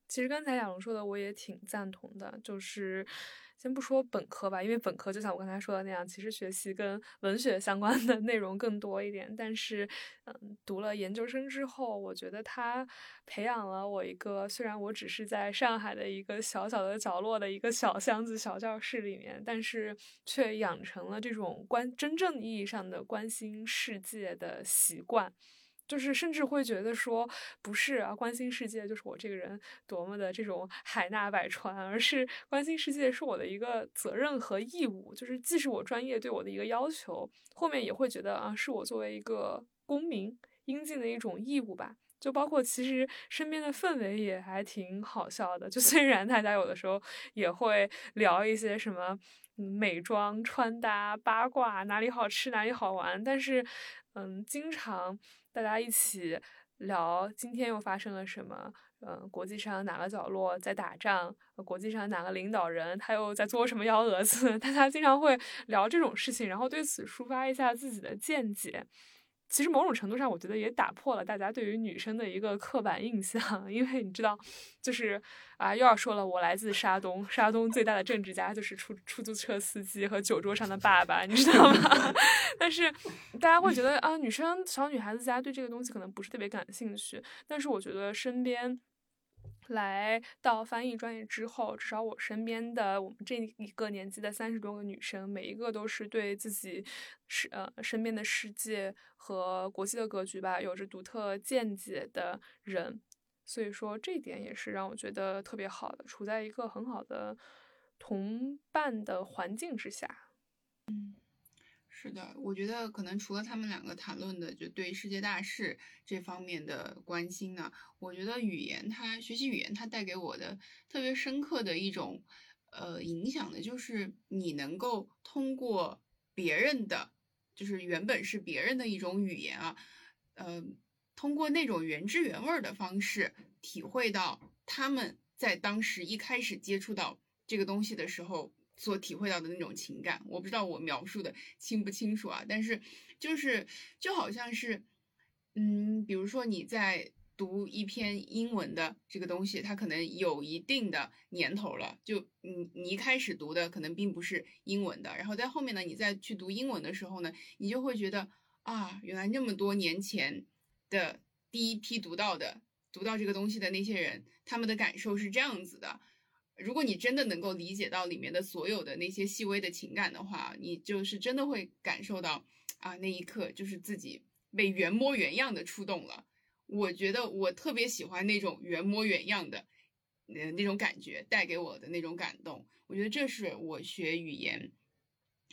其实刚才亚龙说的我也挺赞同的，就是。先不说本科吧，因为本科就像我刚才说的那样，其实学习跟文学相关的内容更多一点。但是，嗯，读了研究生之后，我觉得它培养了我一个，虽然我只是在上海的一个小小的角落的一个小箱子、小教室里面，但是却养成了这种关真正意义上的关心世界的习惯。就是甚至会觉得说，不是啊，关心世界就是我这个人多么的这种海纳百川，而是关心世界是我的一个责任和义务，就是既是我专业对我的一个要求，后面也会觉得啊，是我作为一个公民应尽的一种义务吧。就包括其实身边的氛围也还挺好笑的，就虽然大家有的时候也会聊一些什么美妆、穿搭、八卦，哪里好吃哪里好玩，但是嗯，经常。大家一起聊今天又发生了什么？嗯，国际上哪个角落在打仗？国际上哪个领导人他又在做什么幺蛾子？大家经常会聊这种事情，然后对此抒发一下自己的见解。其实某种程度上，我觉得也打破了大家对于女生的一个刻板印象，因为你知道，就是啊，又要说了，我来自沙东，沙东最大的政治家就是出出租车司机和酒桌上的爸爸，你知道吗？但是大家会觉得啊，女生小女孩子家对这个东西可能不是特别感兴趣，但是我觉得身边。来到翻译专业之后，至少我身边的我们这一个年级的三十多个女生，每一个都是对自己是呃身边的世界和国际的格局吧，有着独特见解的人。所以说，这一点也是让我觉得特别好的，处在一个很好的同伴的环境之下。是的，我觉得可能除了他们两个谈论的就对世界大事这方面的关心呢，我觉得语言它学习语言它带给我的特别深刻的一种呃影响的，就是你能够通过别人的，就是原本是别人的一种语言啊，呃，通过那种原汁原味的方式，体会到他们在当时一开始接触到这个东西的时候。所体会到的那种情感，我不知道我描述的清不清楚啊，但是就是就好像是，嗯，比如说你在读一篇英文的这个东西，它可能有一定的年头了，就你你一开始读的可能并不是英文的，然后在后面呢，你再去读英文的时候呢，你就会觉得啊，原来那么多年前的第一批读到的读到这个东西的那些人，他们的感受是这样子的。如果你真的能够理解到里面的所有的那些细微的情感的话，你就是真的会感受到啊，那一刻就是自己被原模原样的触动了。我觉得我特别喜欢那种原模原样的，呃，那种感觉带给我的那种感动。我觉得这是我学语言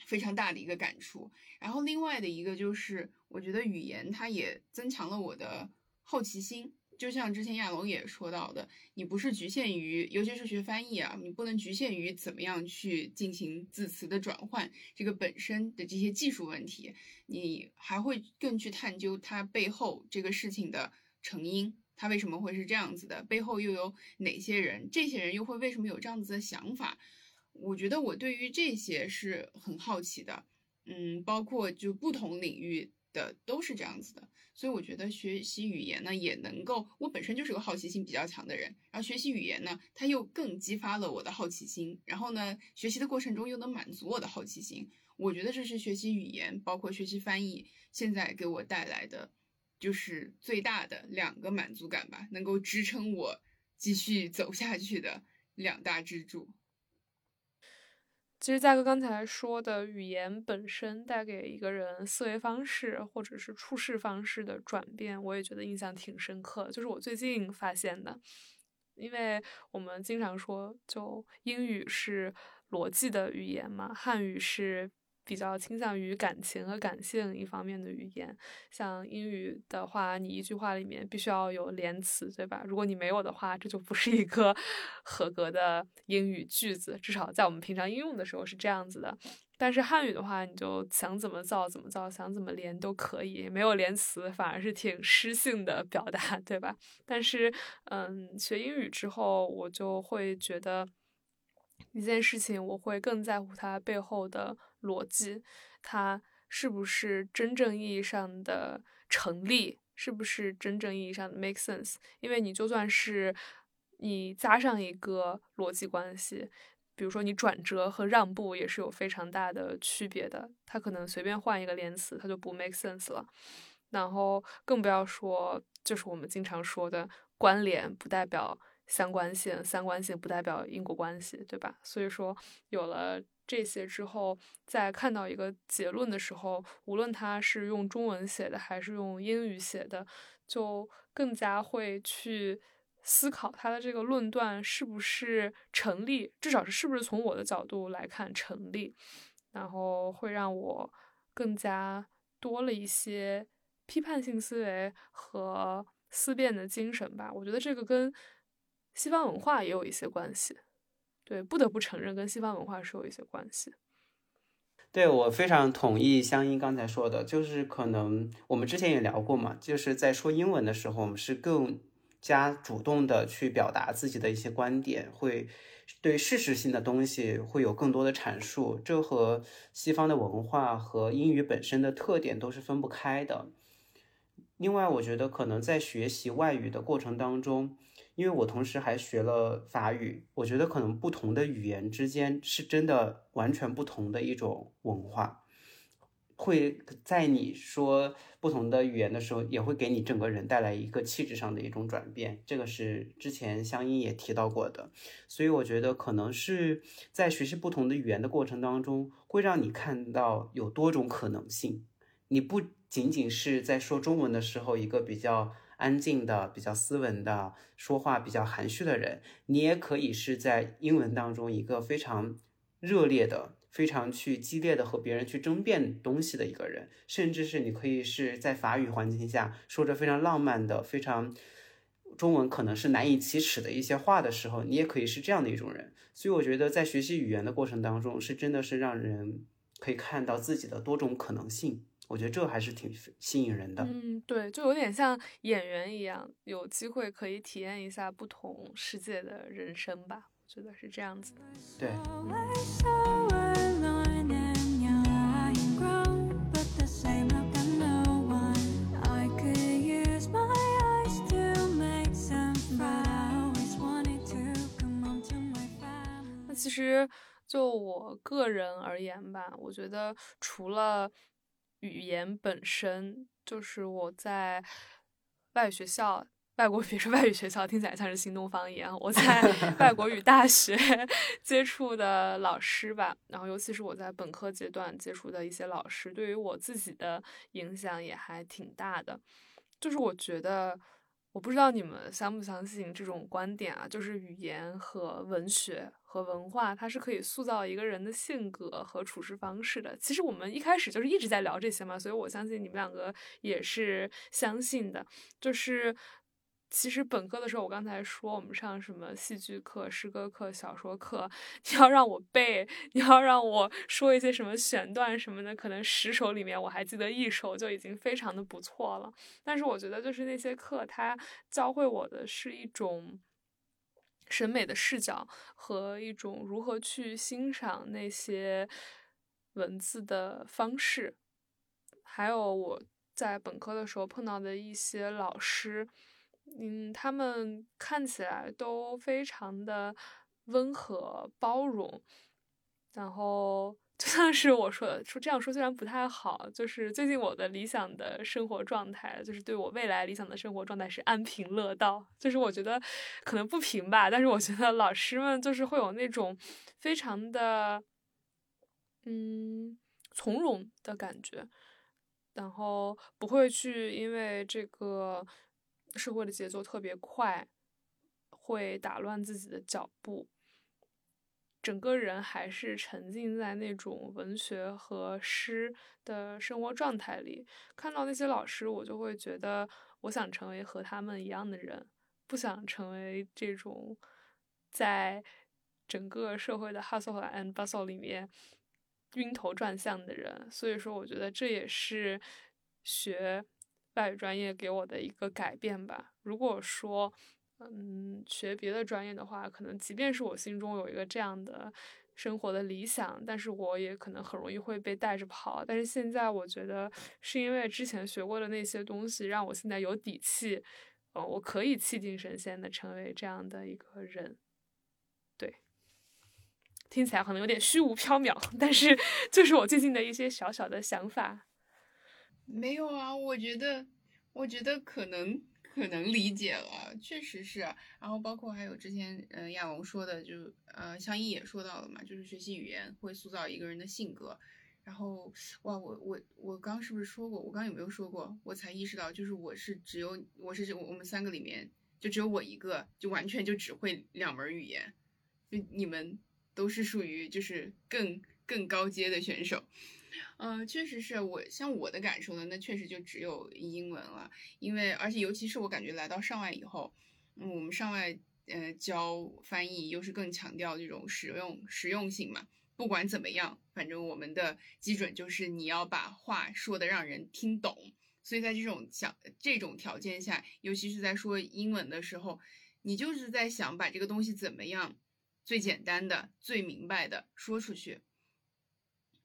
非常大的一个感触。然后另外的一个就是，我觉得语言它也增强了我的好奇心。就像之前亚龙也说到的，你不是局限于，尤其是学翻译啊，你不能局限于怎么样去进行字词的转换，这个本身的这些技术问题，你还会更去探究它背后这个事情的成因，它为什么会是这样子的，背后又有哪些人，这些人又会为什么有这样子的想法？我觉得我对于这些是很好奇的，嗯，包括就不同领域的都是这样子的。所以我觉得学习语言呢，也能够，我本身就是个好奇心比较强的人，然后学习语言呢，它又更激发了我的好奇心，然后呢，学习的过程中又能满足我的好奇心，我觉得这是学习语言，包括学习翻译，现在给我带来的，就是最大的两个满足感吧，能够支撑我继续走下去的两大支柱。其实，嘉哥刚才说的语言本身带给一个人思维方式或者是处事方式的转变，我也觉得印象挺深刻。就是我最近发现的，因为我们经常说，就英语是逻辑的语言嘛，汉语是。比较倾向于感情和感性一方面的语言，像英语的话，你一句话里面必须要有连词，对吧？如果你没有的话，这就不是一个 合格的英语句子。至少在我们平常应用的时候是这样子的。但是汉语的话，你就想怎么造怎么造，想怎么连都可以，没有连词反而是挺诗性的表达，对吧？但是，嗯，学英语之后，我就会觉得。一件事情，我会更在乎它背后的逻辑，它是不是真正意义上的成立，是不是真正意义上的 make sense。因为你就算是你加上一个逻辑关系，比如说你转折和让步也是有非常大的区别的，它可能随便换一个连词，它就不 make sense 了。然后更不要说，就是我们经常说的关联不代表相关性，相关性不代表因果关系，对吧？所以说有了这些之后，在看到一个结论的时候，无论它是用中文写的还是用英语写的，就更加会去思考它的这个论断是不是成立，至少是是不是从我的角度来看成立，然后会让我更加多了一些。批判性思维和思辨的精神吧，我觉得这个跟西方文化也有一些关系。对，不得不承认跟西方文化是有一些关系。对我非常同意香音刚才说的，就是可能我们之前也聊过嘛，就是在说英文的时候，我们是更加主动的去表达自己的一些观点，会对事实性的东西会有更多的阐述，这和西方的文化和英语本身的特点都是分不开的。另外，我觉得可能在学习外语的过程当中，因为我同时还学了法语，我觉得可能不同的语言之间是真的完全不同的一种文化，会在你说不同的语言的时候，也会给你整个人带来一个气质上的一种转变。这个是之前香音也提到过的，所以我觉得可能是在学习不同的语言的过程当中，会让你看到有多种可能性，你不。仅仅是在说中文的时候，一个比较安静的、比较斯文的、说话比较含蓄的人，你也可以是在英文当中一个非常热烈的、非常去激烈的和别人去争辩东西的一个人，甚至是你可以是在法语环境下说着非常浪漫的、非常中文可能是难以启齿的一些话的时候，你也可以是这样的一种人。所以我觉得在学习语言的过程当中，是真的是让人可以看到自己的多种可能性。我觉得这还是挺吸引人的。嗯，对，就有点像演员一样，有机会可以体验一下不同世界的人生吧。我觉得是这样子的。对。那其实就我个人而言吧，我觉得除了。语言本身就是我在外语学校，外国 比如说外语学校，听起来像是新东方一样。我在外国语大学 接触的老师吧，然后尤其是我在本科阶段接触的一些老师，对于我自己的影响也还挺大的。就是我觉得。我不知道你们相不相信这种观点啊，就是语言和文学和文化，它是可以塑造一个人的性格和处事方式的。其实我们一开始就是一直在聊这些嘛，所以我相信你们两个也是相信的，就是。其实本科的时候，我刚才说我们上什么戏剧课、诗歌课、小说课，你要让我背，你要让我说一些什么选段什么的，可能十首里面我还记得一首就已经非常的不错了。但是我觉得，就是那些课，它教会我的是一种审美的视角和一种如何去欣赏那些文字的方式，还有我在本科的时候碰到的一些老师。嗯，他们看起来都非常的温和包容，然后 就像是我说的，说这样说虽然不太好，就是最近我的理想的生活状态，就是对我未来理想的生活状态是安贫乐道，就是我觉得可能不平吧，但是我觉得老师们就是会有那种非常的嗯从容的感觉，然后不会去因为这个。社会的节奏特别快，会打乱自己的脚步。整个人还是沉浸在那种文学和诗的生活状态里。看到那些老师，我就会觉得，我想成为和他们一样的人，不想成为这种在整个社会的 hustle and bustle 里面晕头转向的人。所以说，我觉得这也是学。外语专业给我的一个改变吧。如果说嗯，学别的专业的话，可能即便是我心中有一个这样的生活的理想，但是我也可能很容易会被带着跑。但是现在我觉得，是因为之前学过的那些东西，让我现在有底气，呃，我可以气定神闲的成为这样的一个人。对，听起来可能有点虚无缥缈，但是就是我最近的一些小小的想法。没有啊，我觉得，我觉得可能。可能理解了，确实是。然后包括还有之前，嗯，亚龙说的，就呃，香依也说到了嘛，就是学习语言会塑造一个人的性格。然后，哇，我我我刚是不是说过？我刚有没有说过？我才意识到，就是我是只有我是我们三个里面就只有我一个，就完全就只会两门语言。就你们都是属于就是更更高阶的选手。嗯，确实是我像我的感受呢，那确实就只有英文了，因为而且尤其是我感觉来到上外以后，嗯，我们上外呃教翻译又是更强调这种实用实用性嘛，不管怎么样，反正我们的基准就是你要把话说的让人听懂，所以在这种想这种条件下，尤其是在说英文的时候，你就是在想把这个东西怎么样最简单的、最明白的说出去。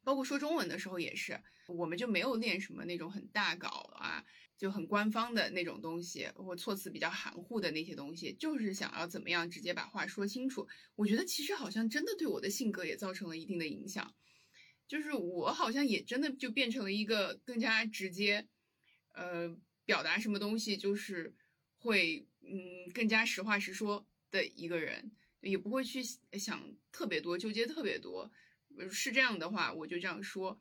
包括说中文的时候也是，我们就没有练什么那种很大稿啊，就很官方的那种东西，或措辞比较含糊的那些东西，就是想要怎么样直接把话说清楚。我觉得其实好像真的对我的性格也造成了一定的影响，就是我好像也真的就变成了一个更加直接，呃，表达什么东西就是会嗯更加实话实说的一个人，也不会去想特别多，纠结特别多。是这样的话，我就这样说。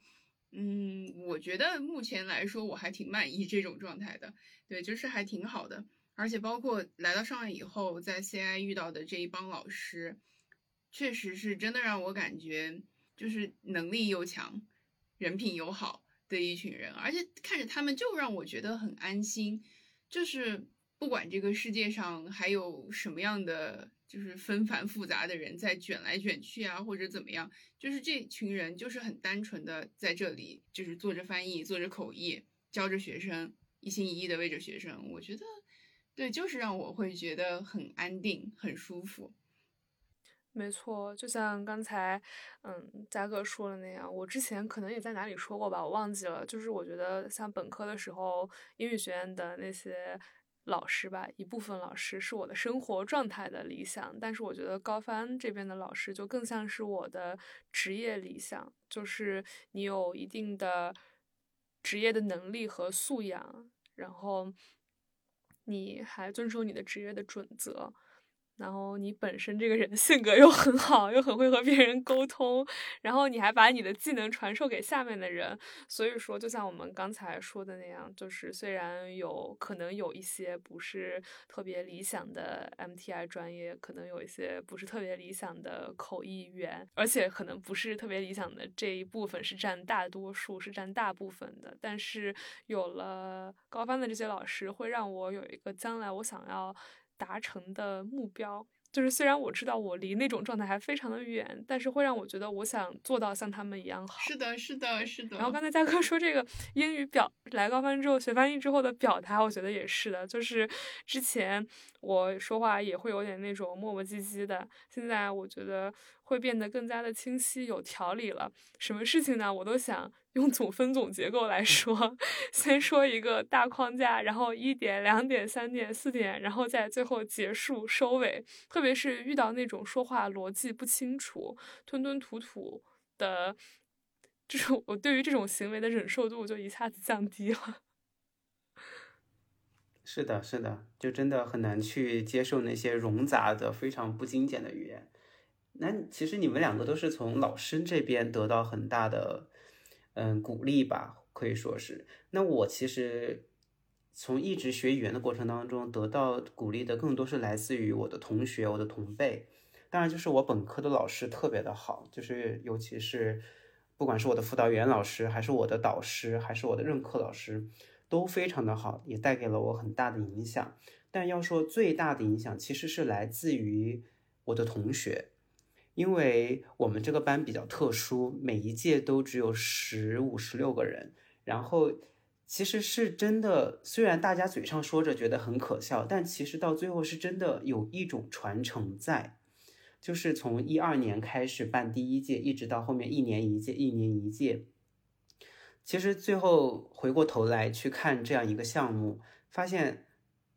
嗯，我觉得目前来说我还挺满意这种状态的，对，就是还挺好的。而且包括来到上海以后，在 CI 遇到的这一帮老师，确实是真的让我感觉就是能力又强，人品又好的一群人。而且看着他们就让我觉得很安心，就是不管这个世界上还有什么样的。就是纷繁复杂的人在卷来卷去啊，或者怎么样，就是这群人就是很单纯的在这里，就是做着翻译，做着口译，教着学生，一心一意的为着学生。我觉得，对，就是让我会觉得很安定，很舒服。没错，就像刚才，嗯，嘉哥说的那样，我之前可能也在哪里说过吧，我忘记了。就是我觉得像本科的时候，英语学院的那些。老师吧，一部分老师是我的生活状态的理想，但是我觉得高帆这边的老师就更像是我的职业理想，就是你有一定的职业的能力和素养，然后你还遵守你的职业的准则。然后你本身这个人性格又很好，又很会和别人沟通，然后你还把你的技能传授给下面的人，所以说就像我们刚才说的那样，就是虽然有可能有一些不是特别理想的 MTI 专业，可能有一些不是特别理想的口译员，而且可能不是特别理想的这一部分是占大多数，是占大部分的，但是有了高班的这些老师，会让我有一个将来我想要。达成的目标，就是虽然我知道我离那种状态还非常的远，但是会让我觉得我想做到像他们一样好。是的，是的，是的。然后刚才嘉哥说这个英语表来高翻之后学翻译之后的表达，我觉得也是的，就是之前我说话也会有点那种磨磨唧唧的，现在我觉得会变得更加的清晰有条理了。什么事情呢？我都想。用总分总结构来说，先说一个大框架，然后一点、两点、三点、四点，然后再最后结束收尾。特别是遇到那种说话逻辑不清楚、吞吞吐吐的，这种我对于这种行为的忍受度就一下子降低了。是的，是的，就真的很难去接受那些冗杂的、非常不精简的语言。那其实你们两个都是从老师这边得到很大的。嗯，鼓励吧，可以说是。那我其实从一直学语言的过程当中得到鼓励的，更多是来自于我的同学、我的同辈。当然，就是我本科的老师特别的好，就是尤其是不管是我的辅导员老师，还是我的导师，还是我的任课老师，都非常的好，也带给了我很大的影响。但要说最大的影响，其实是来自于我的同学。因为我们这个班比较特殊，每一届都只有十五、十六个人，然后其实是真的，虽然大家嘴上说着觉得很可笑，但其实到最后是真的有一种传承在，就是从一二年开始办第一届，一直到后面一年一届，一年一届。其实最后回过头来去看这样一个项目，发现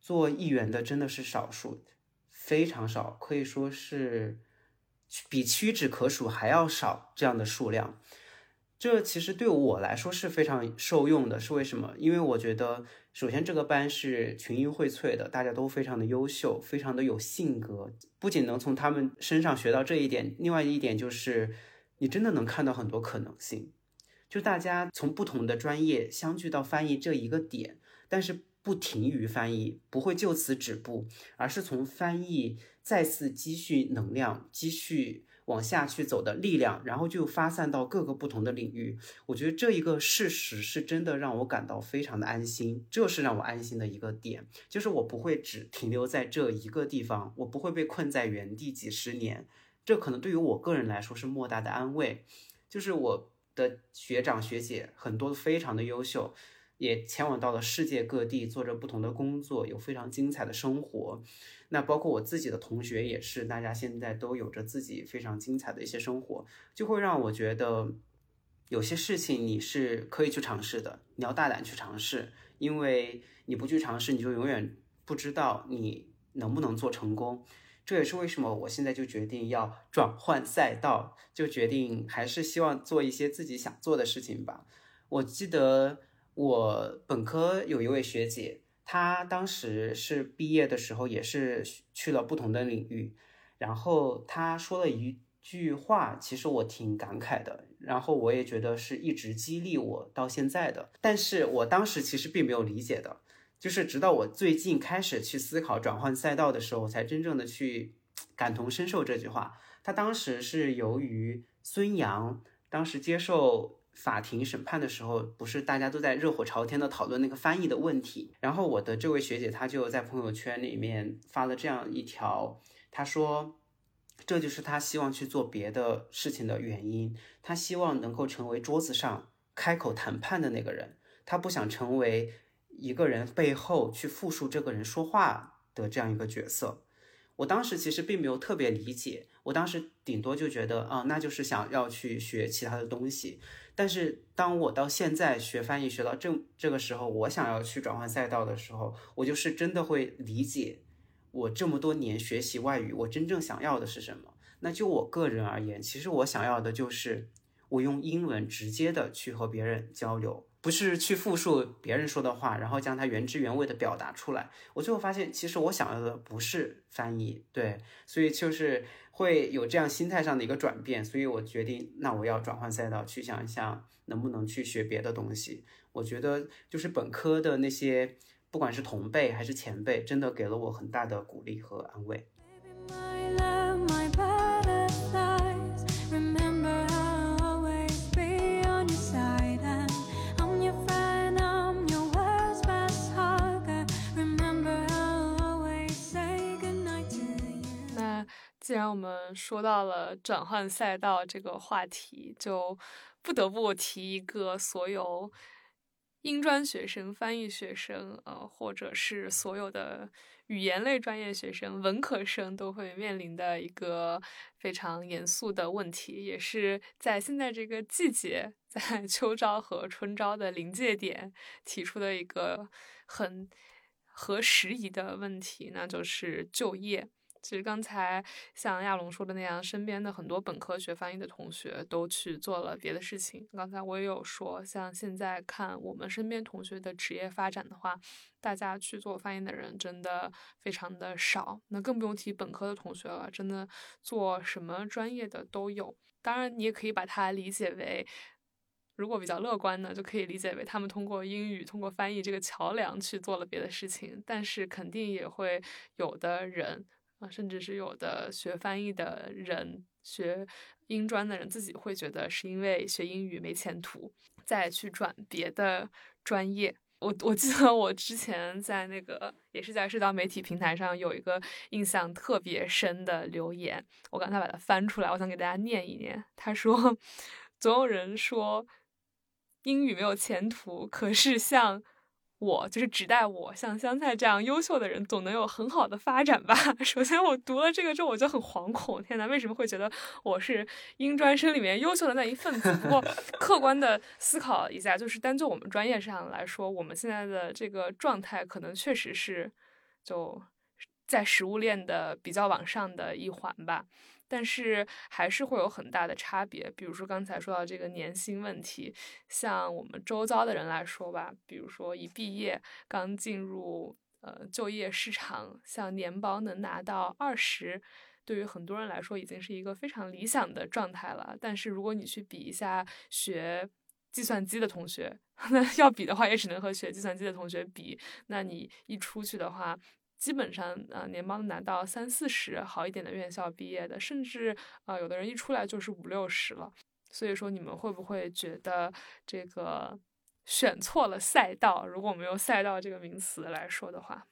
做议员的真的是少数，非常少，可以说是比屈指可数还要少这样的数量。这其实对我来说是非常受用的，是为什么？因为我觉得，首先这个班是群英荟萃的，大家都非常的优秀，非常的有性格。不仅能从他们身上学到这一点，另外一点就是，你真的能看到很多可能性。就大家从不同的专业相聚到翻译这一个点，但是不停于翻译，不会就此止步，而是从翻译再次积蓄能量，积蓄。往下去走的力量，然后就发散到各个不同的领域。我觉得这一个事实是真的让我感到非常的安心，这是让我安心的一个点，就是我不会只停留在这一个地方，我不会被困在原地几十年。这可能对于我个人来说是莫大的安慰。就是我的学长学姐很多非常的优秀，也前往到了世界各地，做着不同的工作，有非常精彩的生活。那包括我自己的同学也是，大家现在都有着自己非常精彩的一些生活，就会让我觉得有些事情你是可以去尝试的，你要大胆去尝试，因为你不去尝试，你就永远不知道你能不能做成功。这也是为什么我现在就决定要转换赛道，就决定还是希望做一些自己想做的事情吧。我记得我本科有一位学姐。她当时是毕业的时候，也是去了不同的领域，然后她说了一句话，其实我挺感慨的，然后我也觉得是一直激励我到现在的。但是我当时其实并没有理解的，就是直到我最近开始去思考转换赛道的时候，我才真正的去感同身受这句话。她当时是由于孙杨当时接受。法庭审判的时候，不是大家都在热火朝天的讨论那个翻译的问题。然后我的这位学姐，她就在朋友圈里面发了这样一条，她说，这就是她希望去做别的事情的原因。她希望能够成为桌子上开口谈判的那个人，她不想成为一个人背后去复述这个人说话的这样一个角色。我当时其实并没有特别理解，我当时顶多就觉得啊，那就是想要去学其他的东西。但是当我到现在学翻译学到这这个时候，我想要去转换赛道的时候，我就是真的会理解我这么多年学习外语，我真正想要的是什么。那就我个人而言，其实我想要的就是我用英文直接的去和别人交流。不是去复述别人说的话，然后将它原汁原味的表达出来。我最后发现，其实我想要的不是翻译，对，所以就是会有这样心态上的一个转变。所以我决定，那我要转换赛道，去想一想能不能去学别的东西。我觉得就是本科的那些，不管是同辈还是前辈，真的给了我很大的鼓励和安慰。既然我们说到了转换赛道这个话题，就不得不提一个所有英专学生、翻译学生，呃，或者是所有的语言类专业学生、文科生都会面临的一个非常严肃的问题，也是在现在这个季节，在 秋招和春招的临界点提出的一个很合时宜的问题，那就是就业。其实刚才像亚龙说的那样，身边的很多本科学翻译的同学都去做了别的事情。刚才我也有说，像现在看我们身边同学的职业发展的话，大家去做翻译的人真的非常的少。那更不用提本科的同学了，真的做什么专业的都有。当然，你也可以把它理解为，如果比较乐观呢，就可以理解为他们通过英语、通过翻译这个桥梁去做了别的事情。但是肯定也会有的人。甚至是有的学翻译的人、学英专的人，自己会觉得是因为学英语没前途，再去转别的专业。我我记得我之前在那个也是在社交媒体平台上有一个印象特别深的留言，我刚才把它翻出来，我想给大家念一念。他说：“ 总有人说英语没有前途，可是像。我就是指代我，像香菜这样优秀的人，总能有很好的发展吧。首先，我读了这个之后，我就很惶恐。天呐，为什么会觉得我是英专生里面优秀的那一份子？不过，客观的思考一下，就是单就我们专业上来说，我们现在的这个状态，可能确实是就在食物链的比较往上的一环吧。但是还是会有很大的差别，比如说刚才说到这个年薪问题，像我们周遭的人来说吧，比如说一毕业刚进入呃就业市场，像年包能拿到二十，对于很多人来说已经是一个非常理想的状态了。但是如果你去比一下学计算机的同学，那要比的话也只能和学计算机的同学比，那你一出去的话。基本上，呃，年包拿到三四十，好一点的院校毕业的，甚至，呃，有的人一出来就是五六十了。所以说，你们会不会觉得这个选错了赛道？如果我们用赛道这个名词来说的话，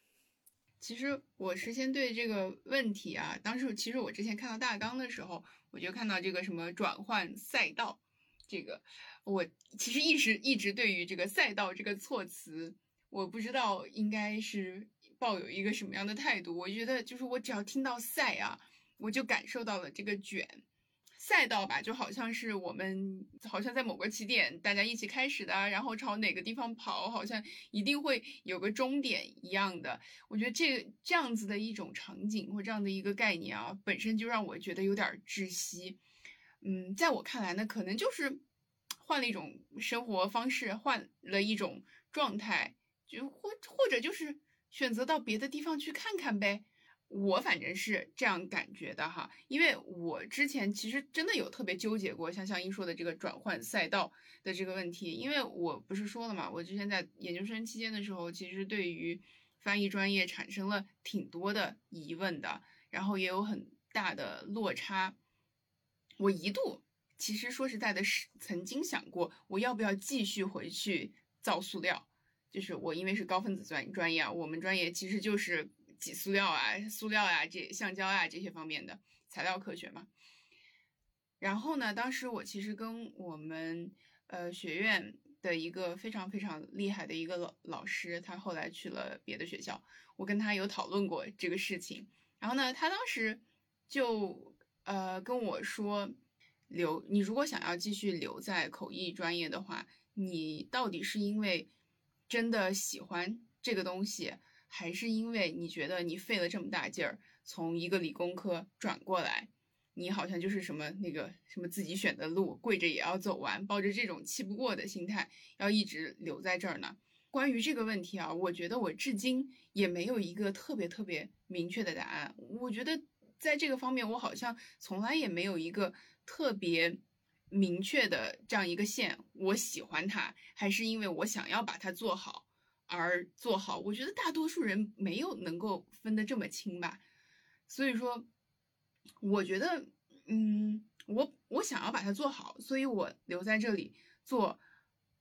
其实我是先对这个问题啊，当时其实我之前看到大纲的时候，我就看到这个什么转换赛道，这个我其实一直一直对于这个赛道这个措辞，我不知道应该是。抱有一个什么样的态度？我觉得就是我只要听到赛啊，我就感受到了这个卷赛道吧，就好像是我们好像在某个起点大家一起开始的，然后朝哪个地方跑，好像一定会有个终点一样的。我觉得这这样子的一种场景或这样的一个概念啊，本身就让我觉得有点窒息。嗯，在我看来呢，可能就是换了一种生活方式，换了一种状态，就或或者就是。选择到别的地方去看看呗，我反正是这样感觉的哈，因为我之前其实真的有特别纠结过，像像英说的这个转换赛道的这个问题，因为我不是说了嘛，我之前在研究生期间的时候，其实对于翻译专业产生了挺多的疑问的，然后也有很大的落差，我一度其实说实在的，是曾经想过我要不要继续回去造塑料。就是我，因为是高分子专专业啊，我们专业其实就是挤塑料啊、塑料呀、这橡胶啊这些方面的材料科学嘛。然后呢，当时我其实跟我们呃学院的一个非常非常厉害的一个老老师，他后来去了别的学校，我跟他有讨论过这个事情。然后呢，他当时就呃跟我说，留你如果想要继续留在口译专业的话，你到底是因为真的喜欢这个东西，还是因为你觉得你费了这么大劲儿从一个理工科转过来，你好像就是什么那个什么自己选的路，跪着也要走完，抱着这种气不过的心态要一直留在这儿呢？关于这个问题啊，我觉得我至今也没有一个特别特别明确的答案。我觉得在这个方面，我好像从来也没有一个特别。明确的这样一个线，我喜欢它，还是因为我想要把它做好而做好。我觉得大多数人没有能够分得这么清吧。所以说，我觉得，嗯，我我想要把它做好，所以我留在这里做，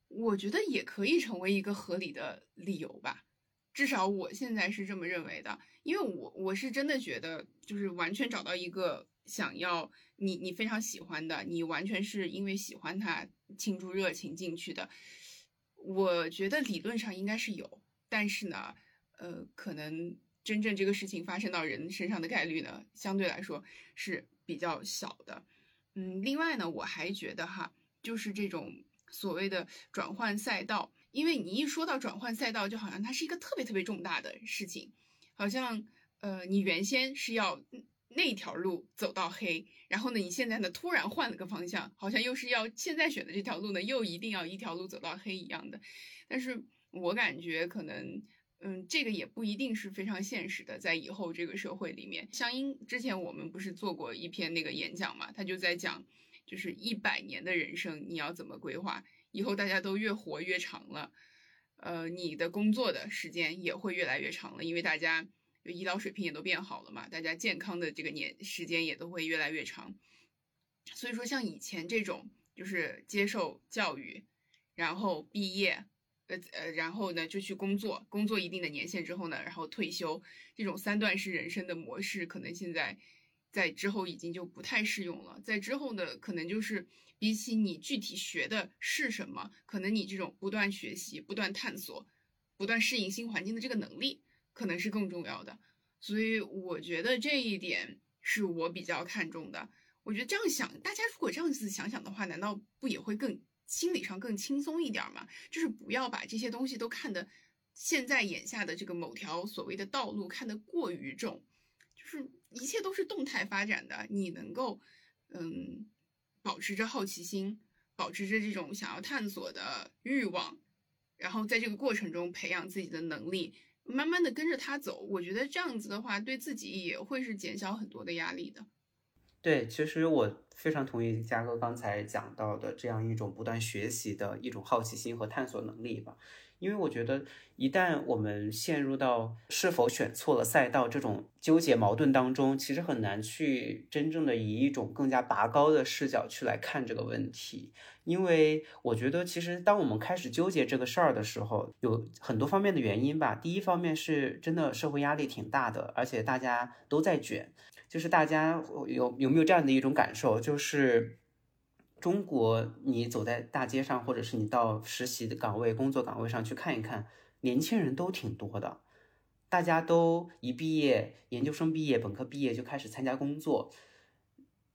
我觉得也可以成为一个合理的理由吧。至少我现在是这么认为的，因为我我是真的觉得，就是完全找到一个想要。你你非常喜欢的，你完全是因为喜欢它倾注热情进去的。我觉得理论上应该是有，但是呢，呃，可能真正这个事情发生到人身上的概率呢，相对来说是比较小的。嗯，另外呢，我还觉得哈，就是这种所谓的转换赛道，因为你一说到转换赛道，就好像它是一个特别特别重大的事情，好像呃，你原先是要。那条路走到黑，然后呢，你现在呢突然换了个方向，好像又是要现在选的这条路呢，又一定要一条路走到黑一样的。但是我感觉可能，嗯，这个也不一定是非常现实的，在以后这个社会里面。像英之前我们不是做过一篇那个演讲嘛，他就在讲，就是一百年的人生你要怎么规划，以后大家都越活越长了，呃，你的工作的时间也会越来越长了，因为大家。就医疗水平也都变好了嘛，大家健康的这个年时间也都会越来越长。所以说，像以前这种就是接受教育，然后毕业，呃呃，然后呢就去工作，工作一定的年限之后呢，然后退休，这种三段式人生的模式，可能现在在之后已经就不太适用了。在之后呢可能就是比起你具体学的是什么，可能你这种不断学习、不断探索、不断适应新环境的这个能力，可能是更重要的。所以我觉得这一点是我比较看重的。我觉得这样想，大家如果这样子想想的话，难道不也会更心理上更轻松一点吗？就是不要把这些东西都看得现在眼下的这个某条所谓的道路看得过于重，就是一切都是动态发展的。你能够嗯保持着好奇心，保持着这种想要探索的欲望，然后在这个过程中培养自己的能力。慢慢的跟着他走，我觉得这样子的话，对自己也会是减小很多的压力的。对，其实我非常同意嘉哥刚才讲到的这样一种不断学习的一种好奇心和探索能力吧。因为我觉得，一旦我们陷入到是否选错了赛道这种纠结矛盾当中，其实很难去真正的以一种更加拔高的视角去来看这个问题。因为我觉得，其实当我们开始纠结这个事儿的时候，有很多方面的原因吧。第一方面是真的社会压力挺大的，而且大家都在卷。就是大家有有没有这样的一种感受，就是。中国，你走在大街上，或者是你到实习的岗位、工作岗位上去看一看，年轻人都挺多的，大家都一毕业，研究生毕业、本科毕业就开始参加工作。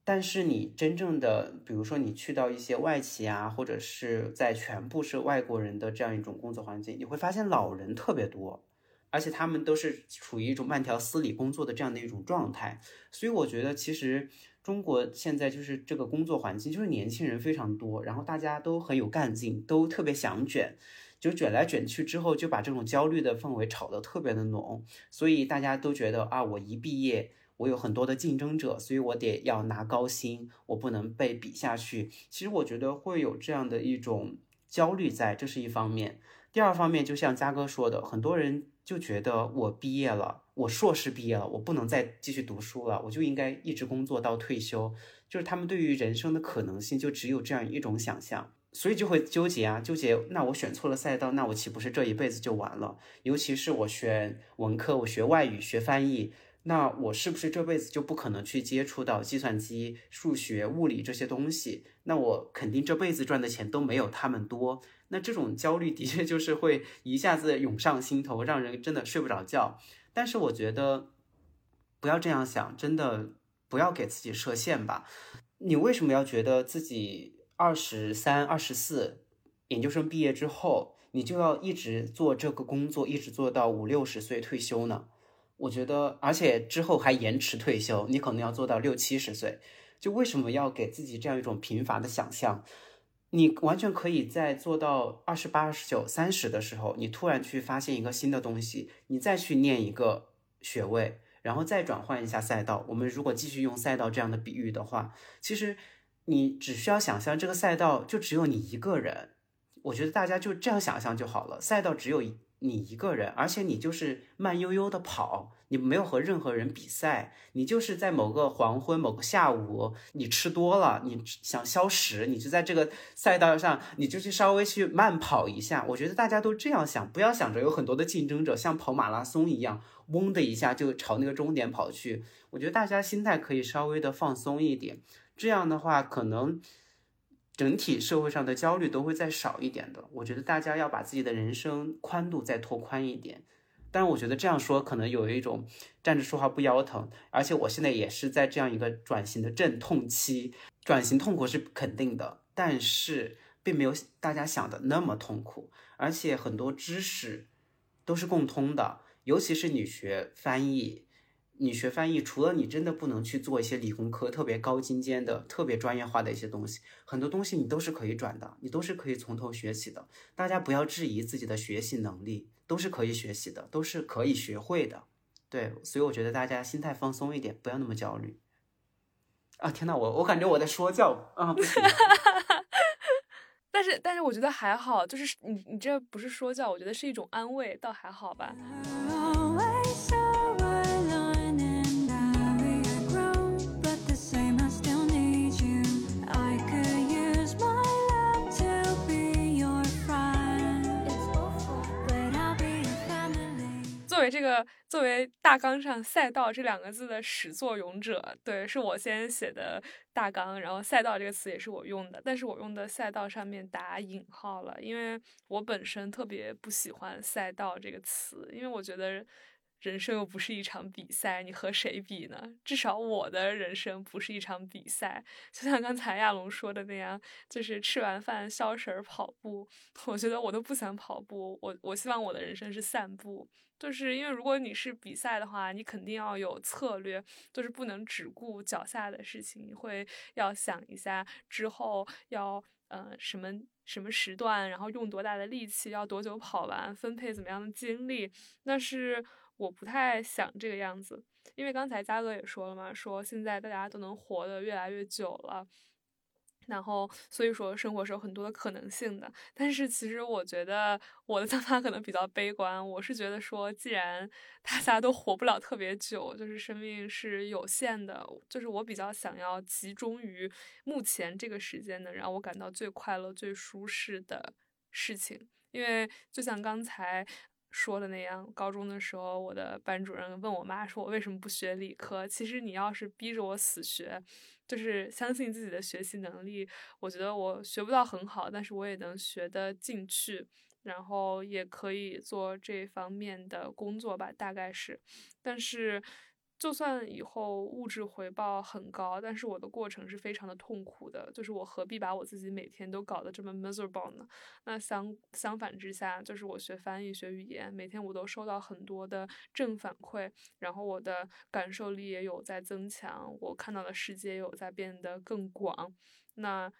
但是你真正的，比如说你去到一些外企啊，或者是在全部是外国人的这样一种工作环境，你会发现老人特别多，而且他们都是处于一种慢条斯理工作的这样的一种状态。所以我觉得其实。中国现在就是这个工作环境，就是年轻人非常多，然后大家都很有干劲，都特别想卷，就卷来卷去之后，就把这种焦虑的氛围炒得特别的浓，所以大家都觉得啊，我一毕业，我有很多的竞争者，所以我得要拿高薪，我不能被比下去。其实我觉得会有这样的一种焦虑在，这是一方面。第二方面，就像嘉哥说的，很多人就觉得我毕业了。我硕士毕业了，我不能再继续读书了，我就应该一直工作到退休。就是他们对于人生的可能性就只有这样一种想象，所以就会纠结啊，纠结。那我选错了赛道，那我岂不是这一辈子就完了？尤其是我选文科，我学外语、学翻译，那我是不是这辈子就不可能去接触到计算机、数学、物理这些东西？那我肯定这辈子赚的钱都没有他们多。那这种焦虑的确就是会一下子涌上心头，让人真的睡不着觉。但是我觉得，不要这样想，真的不要给自己设限吧。你为什么要觉得自己二十三、二十四，研究生毕业之后，你就要一直做这个工作，一直做到五六十岁退休呢？我觉得，而且之后还延迟退休，你可能要做到六七十岁。就为什么要给自己这样一种贫乏的想象？你完全可以在做到二十八、二十九、三十的时候，你突然去发现一个新的东西，你再去念一个学位，然后再转换一下赛道。我们如果继续用赛道这样的比喻的话，其实你只需要想象这个赛道就只有你一个人。我觉得大家就这样想象就好了，赛道只有你一个人，而且你就是慢悠悠的跑。你没有和任何人比赛，你就是在某个黄昏、某个下午，你吃多了，你想消食，你就在这个赛道上，你就去稍微去慢跑一下。我觉得大家都这样想，不要想着有很多的竞争者，像跑马拉松一样，嗡的一下就朝那个终点跑去。我觉得大家心态可以稍微的放松一点，这样的话，可能整体社会上的焦虑都会再少一点的。我觉得大家要把自己的人生宽度再拓宽一点。但我觉得这样说可能有一种站着说话不腰疼，而且我现在也是在这样一个转型的阵痛期，转型痛苦是肯定的，但是并没有大家想的那么痛苦，而且很多知识都是共通的，尤其是你学翻译。你学翻译，除了你真的不能去做一些理工科特别高精尖的、特别专业化的一些东西，很多东西你都是可以转的，你都是可以从头学起的。大家不要质疑自己的学习能力，都是可以学习的，都是可以学会的。对，所以我觉得大家心态放松一点，不要那么焦虑。啊，天呐，我我感觉我在说教啊！不行。但是但是我觉得还好，就是你你这不是说教，我觉得是一种安慰，倒还好吧。这个作为大纲上“赛道”这两个字的始作俑者，对，是我先写的大纲，然后“赛道”这个词也是我用的，但是我用的“赛道”上面打引号了，因为我本身特别不喜欢“赛道”这个词，因为我觉得。人生又不是一场比赛，你和谁比呢？至少我的人生不是一场比赛。就像刚才亚龙说的那样，就是吃完饭消食跑步。我觉得我都不想跑步，我我希望我的人生是散步。就是因为如果你是比赛的话，你肯定要有策略，就是不能只顾脚下的事情，你会要想一下之后要呃什么什么时段，然后用多大的力气，要多久跑完，分配怎么样的精力，那是。我不太想这个样子，因为刚才嘉哥也说了嘛，说现在大家都能活得越来越久了，然后所以说生活是有很多的可能性的。但是其实我觉得我的想法可能比较悲观，我是觉得说，既然 大家都活不了特别久，就是生命是有限的，就是我比较想要集中于目前这个时间能让我感到最快乐、最舒适的事情，因为就像刚才。说的那样，高中的时候，我的班主任问我妈说：“我为什么不学理科？”其实你要是逼着我死学，就是相信自己的学习能力，我觉得我学不到很好，但是我也能学得进去，然后也可以做这方面的工作吧，大概是，但是。就算以后物质回报很高，但是我的过程是非常的痛苦的。就是我何必把我自己每天都搞得这么 miserable 呢？那相相反之下，就是我学翻译学语言，每天我都收到很多的正反馈，然后我的感受力也有在增强，我看到的世界也有在变得更广。那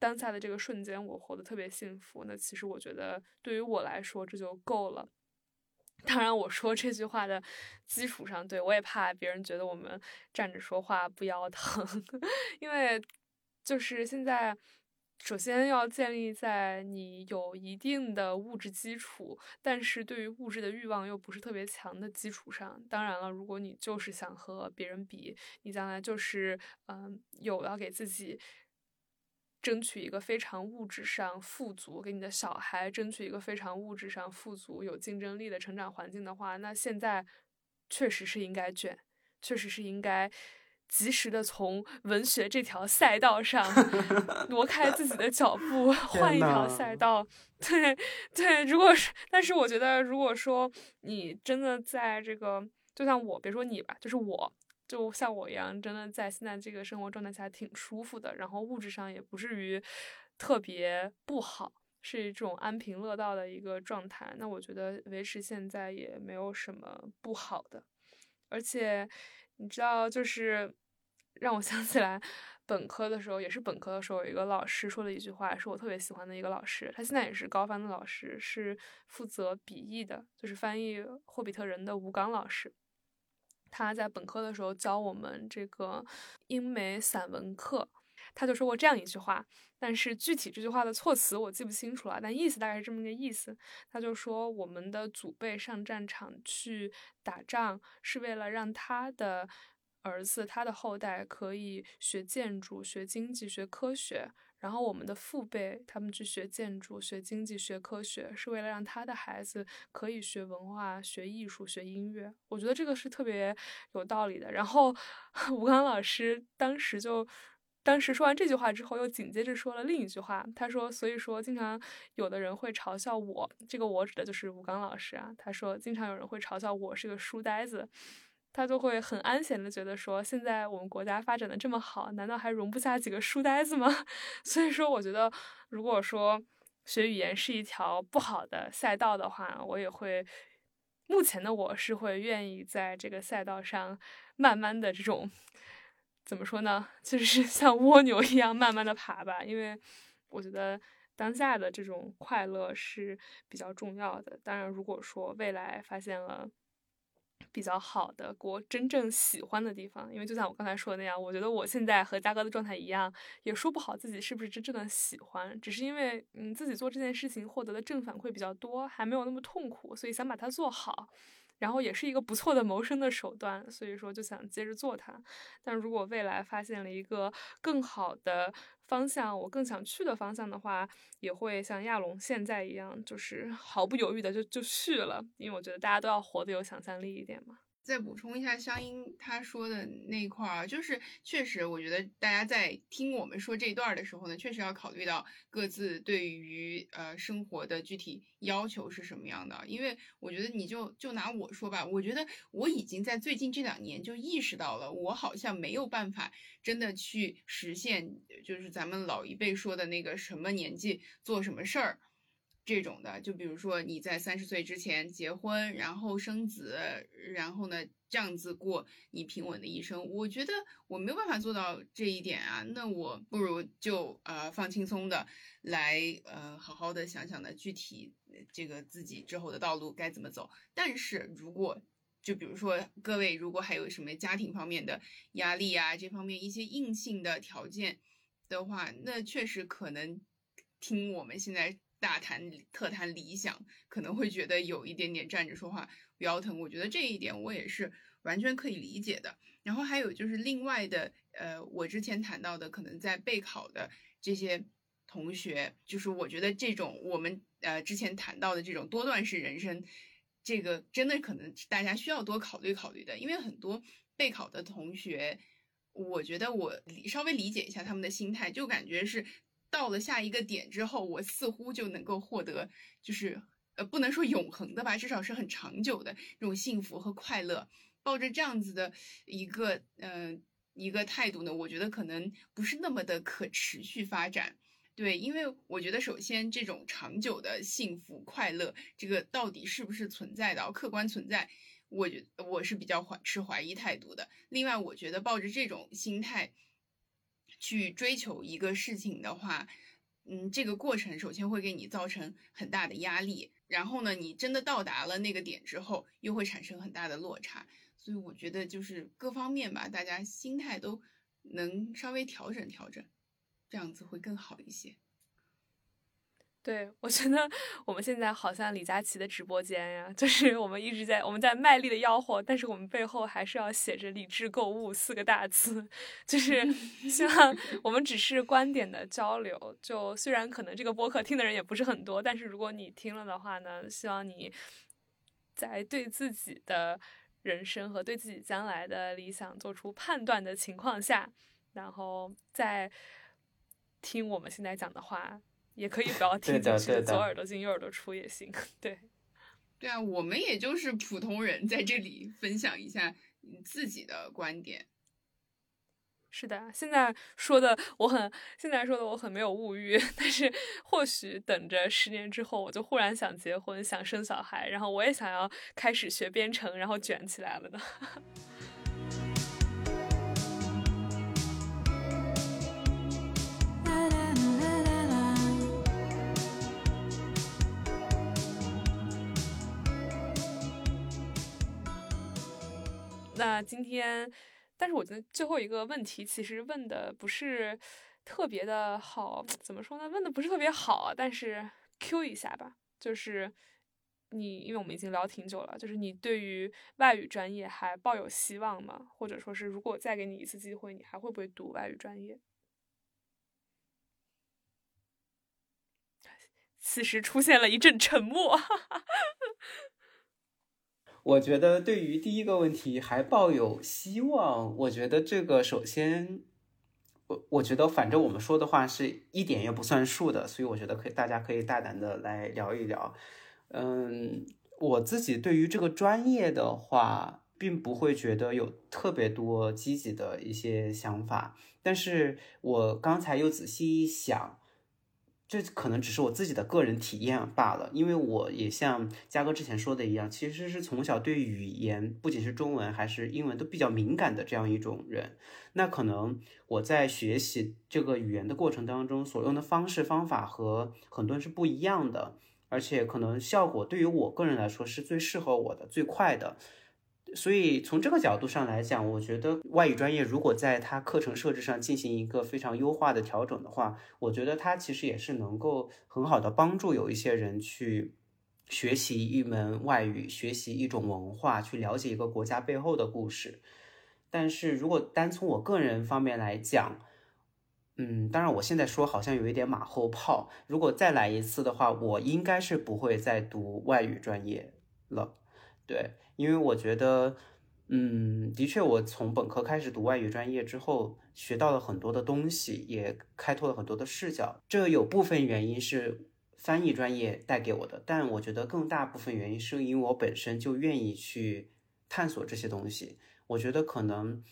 当下的这个瞬间，我活得特别幸福。那其实我觉得对于我来说，这就够了。当然，我说这句话的基础上，对我也怕别人觉得我们站着说话不腰疼，因为就是现在，首先要建立在你有一定的物质基础，但是对于物质的欲望又不是特别强的基础上。当然了，如果你就是想和别人比，你将来就是嗯，有要给自己。争取一个非常物质上富足，给你的小孩争取一个非常物质上富足、有竞争力的成长环境的话，那现在确实是应该卷，确实是应该及时的从文学这条赛道上 挪开自己的脚步，换一条赛道。对对，如果是，但是我觉得，如果说你真的在这个，就像我，别说你吧，就是我。就像我一样，真的在现在这个生活状态下挺舒服的，然后物质上也不至于特别不好，是一种安贫乐道的一个状态。那我觉得维持现在也没有什么不好的。而且你知道，就是让我想起来本科的时候，也是本科的时候，有一个老师说了一句话，是我特别喜欢的一个老师。他现在也是高翻的老师，是负责笔译的，就是翻译《霍比特人》的吴刚老师。他在本科的时候教我们这个英美散文课，他就说过这样一句话，但是具体这句话的措辞我记不清楚了，但意思大概是这么个意思。他就说我们的祖辈上战场去打仗，是为了让他的儿子、他的后代可以学建筑、学经济学、科学。然后我们的父辈他们去学建筑、学经济学、科学，是为了让他的孩子可以学文化、学艺术、学音乐。我觉得这个是特别有道理的。然后 吴刚老师当时就，当时说完这句话之后，又紧接着说了另一句话。他说：“所以说，经常有的人会嘲笑我，这个我指的就是吴刚老师啊。他说，经常有人会嘲笑我是个书呆子。”他就会很安闲的觉得说，现在我们国家发展的这么好，难道还容不下几个书呆子吗？所以说，我觉得如果说学语言是一条不好的赛道的话，我也会，目前的我是会愿意在这个赛道上慢慢的这种，怎么说呢？就是 像蜗牛一样慢慢的爬吧，因为我觉得当下的这种快乐是比较重要的。当然，如果说未来发现了。比较好的，我真正喜欢的地方，因为就像我刚才说的那样，我觉得我现在和嘉哥的状态一样，也说不好自己是不是真正的喜欢，只是因为嗯自己做这件事情获得的正反馈比较多，还没有那么痛苦，所以想把它做好，然后也是一个不错的谋生的手段，所以说就想接着做它。但如果未来发现了一个更好的，方向，我更想去的方向的话，也会像亚龙现在一样，就是毫不犹豫的就就去了，因为我觉得大家都要活得有想象力一点嘛。再补充一下香音他说的那块儿，就是确实，我觉得大家在听我们说这一段的时候呢，确实要考虑到各自对于呃生活的具体要求是什么样的。因为我觉得你就就拿我说吧，我觉得我已经在最近这两年就意识到了，我好像没有办法真的去实现，就是咱们老一辈说的那个什么年纪做什么事儿。这种的，就比如说你在三十岁之前结婚，然后生子，然后呢这样子过你平稳的一生，我觉得我没有办法做到这一点啊。那我不如就呃放轻松的来呃好好的想想呢，具体这个自己之后的道路该怎么走。但是如果就比如说各位如果还有什么家庭方面的压力啊，这方面一些硬性的条件的话，那确实可能听我们现在。大谈特谈理想，可能会觉得有一点点站着说话不腰疼。我觉得这一点我也是完全可以理解的。然后还有就是另外的，呃，我之前谈到的，可能在备考的这些同学，就是我觉得这种我们呃之前谈到的这种多段式人生，这个真的可能大家需要多考虑考虑的。因为很多备考的同学，我觉得我稍微理解一下他们的心态，就感觉是。到了下一个点之后，我似乎就能够获得，就是呃，不能说永恒的吧，至少是很长久的这种幸福和快乐。抱着这样子的一个嗯一个态度呢，我觉得可能不是那么的可持续发展。对，因为我觉得首先这种长久的幸福快乐，这个到底是不是存在的，客观存在，我觉我是比较怀持怀疑态度的。另外，我觉得抱着这种心态。去追求一个事情的话，嗯，这个过程首先会给你造成很大的压力，然后呢，你真的到达了那个点之后，又会产生很大的落差。所以我觉得就是各方面吧，大家心态都能稍微调整调整，这样子会更好一些。对，我觉得我们现在好像李佳琦的直播间呀，就是我们一直在我们在卖力的吆喝，但是我们背后还是要写着“理智购物”四个大字，就是 希望我们只是观点的交流。就虽然可能这个播客听的人也不是很多，但是如果你听了的话呢，希望你在对自己的人生和对自己将来的理想做出判断的情况下，然后再听我们现在讲的话。也可以不要听进去，左耳朵进右耳朵出也行。对，对啊，我们也就是普通人，在这里分享一下自己的观点。是的，现在说的我很，现在说的我很没有物欲，但是或许等着十年之后，我就忽然想结婚，想生小孩，然后我也想要开始学编程，然后卷起来了呢。那今天，但是我觉得最后一个问题其实问的不是特别的好，怎么说呢？问的不是特别好，但是 Q 一下吧，就是你，因为我们已经聊挺久了，就是你对于外语专业还抱有希望吗？或者说是如果再给你一次机会，你还会不会读外语专业？此时出现了一阵沉默。哈哈哈我觉得对于第一个问题还抱有希望。我觉得这个首先，我我觉得反正我们说的话是一点也不算数的，所以我觉得可以大家可以大胆的来聊一聊。嗯，我自己对于这个专业的话，并不会觉得有特别多积极的一些想法，但是我刚才又仔细一想。这可能只是我自己的个人体验罢了，因为我也像嘉哥之前说的一样，其实是从小对语言，不仅是中文还是英文都比较敏感的这样一种人。那可能我在学习这个语言的过程当中，所用的方式方法和很多人是不一样的，而且可能效果对于我个人来说是最适合我的、最快的。所以从这个角度上来讲，我觉得外语专业如果在它课程设置上进行一个非常优化的调整的话，我觉得它其实也是能够很好的帮助有一些人去学习一门外语，学习一种文化，去了解一个国家背后的故事。但是如果单从我个人方面来讲，嗯，当然我现在说好像有一点马后炮。如果再来一次的话，我应该是不会再读外语专业了。对，因为我觉得，嗯，的确，我从本科开始读外语专业之后，学到了很多的东西，也开拓了很多的视角。这有部分原因是翻译专业带给我的，但我觉得更大部分原因是因为我本身就愿意去探索这些东西。我觉得可能。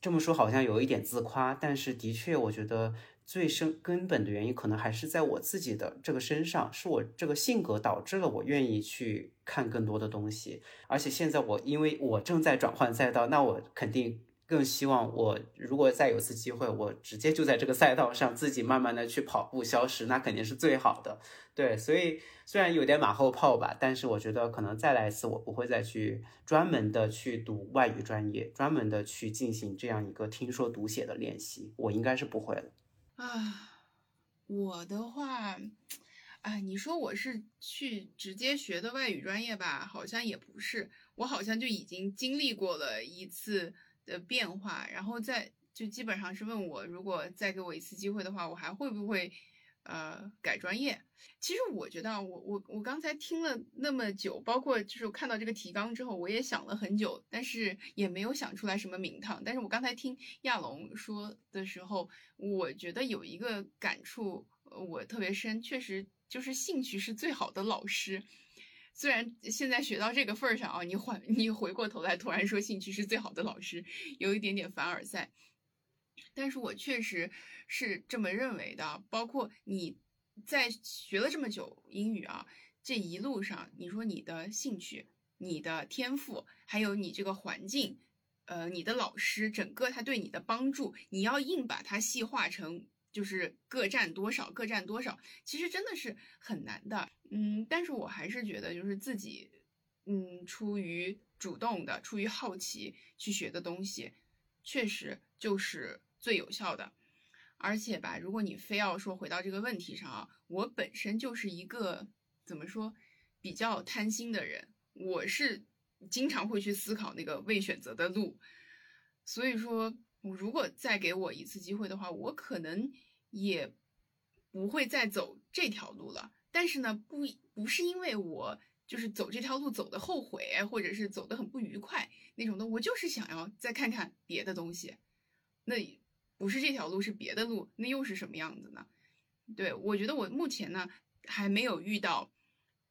这么说好像有一点自夸，但是的确，我觉得最深根本的原因可能还是在我自己的这个身上，是我这个性格导致了我愿意去看更多的东西。而且现在我因为我正在转换赛道，那我肯定。更希望我如果再有次机会，我直接就在这个赛道上自己慢慢的去跑步消失，那肯定是最好的。对，所以虽然有点马后炮吧，但是我觉得可能再来一次，我不会再去专门的去读外语专业，专门的去进行这样一个听说读写的练习，我应该是不会了。啊，我的话，哎，你说我是去直接学的外语专业吧？好像也不是，我好像就已经经历过了一次。的变化，然后再就基本上是问我，如果再给我一次机会的话，我还会不会呃改专业？其实我觉得啊，我我我刚才听了那么久，包括就是看到这个提纲之后，我也想了很久，但是也没有想出来什么名堂。但是我刚才听亚龙说的时候，我觉得有一个感触我特别深，确实就是兴趣是最好的老师。虽然现在学到这个份儿上啊，你缓你回过头来突然说兴趣是最好的老师，有一点点凡尔赛，但是我确实是这么认为的。包括你在学了这么久英语啊，这一路上，你说你的兴趣、你的天赋，还有你这个环境，呃，你的老师，整个他对你的帮助，你要硬把它细化成。就是各占多少，各占多少，其实真的是很难的，嗯，但是我还是觉得，就是自己，嗯，出于主动的、出于好奇去学的东西，确实就是最有效的。而且吧，如果你非要说回到这个问题上啊，我本身就是一个怎么说比较贪心的人，我是经常会去思考那个未选择的路，所以说。如果再给我一次机会的话，我可能也不会再走这条路了。但是呢，不不是因为我就是走这条路走的后悔，或者是走的很不愉快那种的，我就是想要再看看别的东西。那不是这条路，是别的路，那又是什么样子呢？对我觉得我目前呢还没有遇到，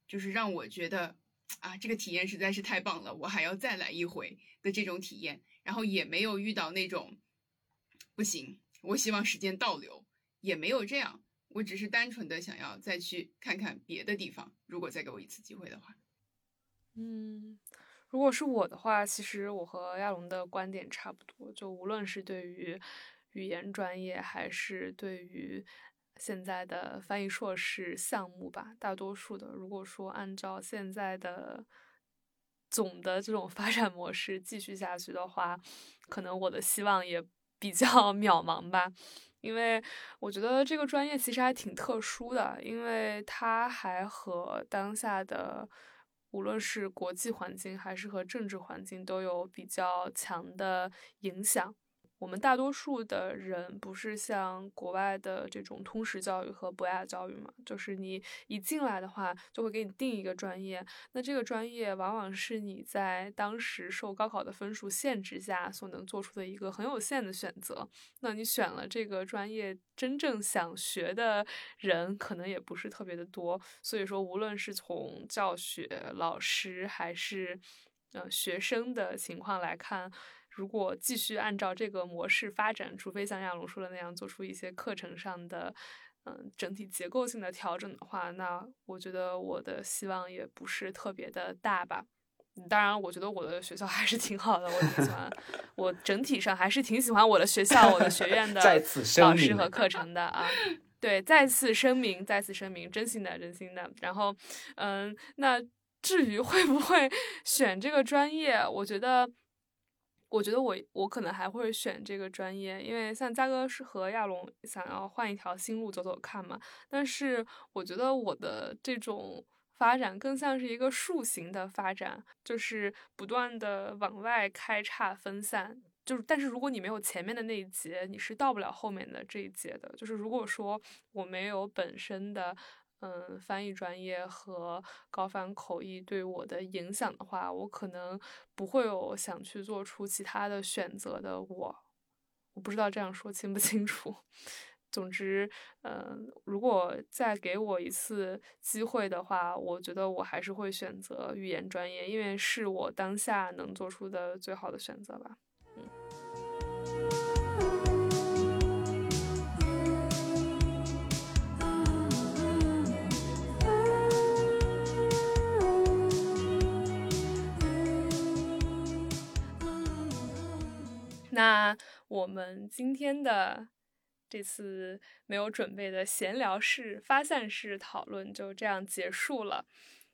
就是让我觉得啊这个体验实在是太棒了，我还要再来一回的这种体验。然后也没有遇到那种。不行，我希望时间倒流，也没有这样，我只是单纯的想要再去看看别的地方。如果再给我一次机会的话，嗯，如果是我的话，其实我和亚龙的观点差不多，就无论是对于语言专业，还是对于现在的翻译硕士项目吧，大多数的，如果说按照现在的总的这种发展模式继续下去的话，可能我的希望也。比较 渺茫吧，因为我觉得这个专业其实还挺特殊的，因为它还和当下的无论是国际环境还是和政治环境都有比较强的影响。我们大多数的人不是像国外的这种通识教育和博雅教育嘛？就是你一进来的话，就会给你定一个专业，那这个专业往往是你在当时受高考的分数限制下所能做出的一个很有限的选择。那你选了这个专业，真正想学的人可能也不是特别的多。所以说，无论是从教学、老师还是呃学生的情况来看。如果继续按照这个模式发展，除非像亚龙说的那样做出一些课程上的，嗯，整体结构性的调整的话，那我觉得我的希望也不是特别的大吧。当然，我觉得我的学校还是挺好的，我挺喜欢，我整体上还是挺喜欢我的学校、我的学院的 老师和课程的啊。对，再次声明，再次声明，真心的，真心的。然后，嗯，那至于会不会选这个专业，我觉得。我觉得我我可能还会选这个专业，因为像嘉哥是和亚龙想要换一条新路走走看嘛。但是我觉得我的这种发展更像是一个树形的发展，就是不断的往外开叉分散，就是，但是如果你没有前面的那一节，你是到不了后面的这一节的。就是如果说我没有本身的嗯翻译专业和高翻口译对我的影响的话，我可能不会有想去做出其他的选择的我。我不知道这样说清不清楚。总之，嗯，如果再给我一次机会的话，我觉得我还是会选择语言专业，因为是我当下能做出的最好的选择吧。那我们今天的这次没有准备的闲聊式、发散式讨论就这样结束了。